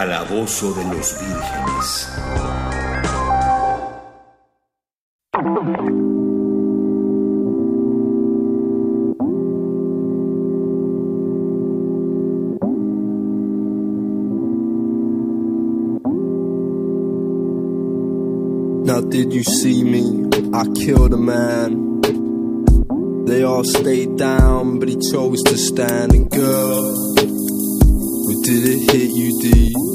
Calabozo de los vírgenes. Now did you see me? I killed a man. They all stayed down, but he chose to stand. And girl, did it hit you deep?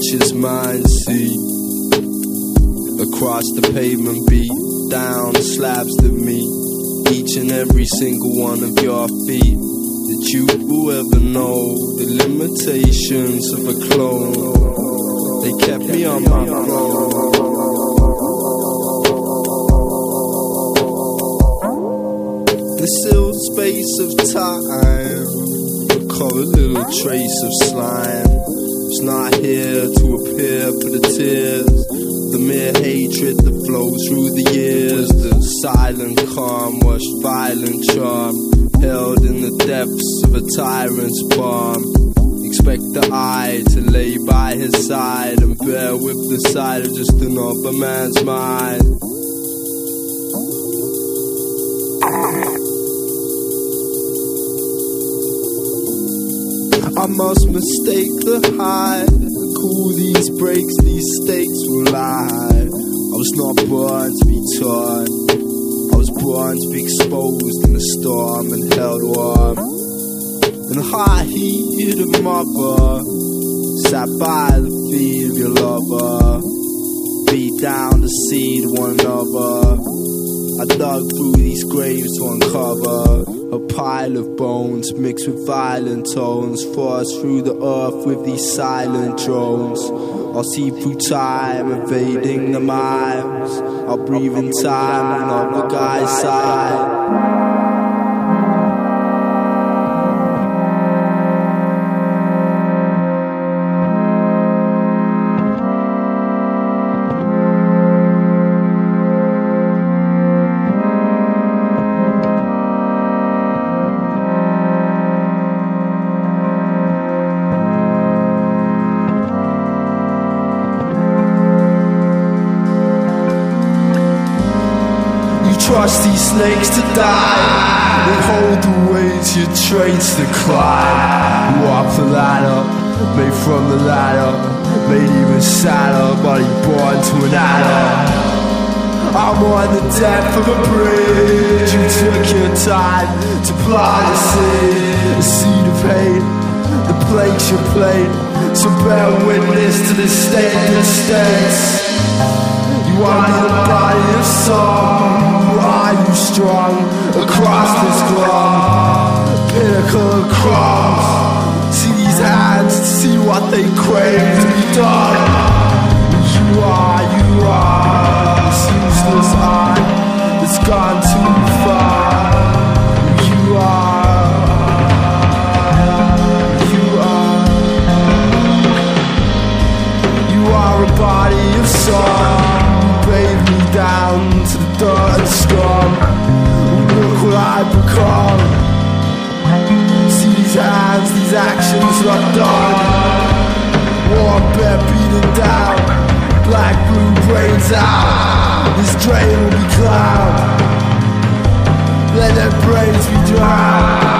Watch his mind see across the pavement, beat down the slabs that meet each and every single one of your feet. that you will ever know the limitations of a clone? They kept me on my. The still space of time cover a little trace of slime. It's not here to appear for the tears. The mere hatred that flows through the years. The silent calm, washed violent charm. Held in the depths of a tyrant's palm. Expect the eye to lay by his side and bear with the sight of just another man's mind. Must mistake the high. Cool these breaks, these stakes will lie. I was not born to be torn. I was born to be exposed in the storm and held warm. In the high heat of mother, sat by the feet of your lover. Beat down to see one another. I dug through these graves to uncover a pile of bones mixed with violent tones. Forced through the earth with these silent drones. I'll see through time, evading the miles. I'll breathe in time and on another guy's side. Snakes to die. They hold the weight your traits to climb. Walk the ladder, made from the ladder, made even sadder, he born to an adder. I'm on the deck of a bridge. You took your time to plant a seed, a seed of hate. The plagues you played, so bear witness to the state that states. You are the body of song. Strong across this globe? Pinnacle of crumbs. See these hands, see what they crave to be done. You are, you are this useless eye that's gone too far. on. See these hands, these actions locked on. Warfare beating down, black blue brains out. This drain will be cloud. Let their brains be drowned.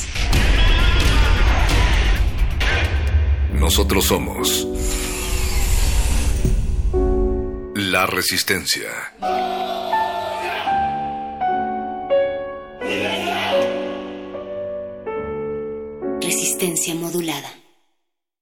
Nosotros somos la resistencia.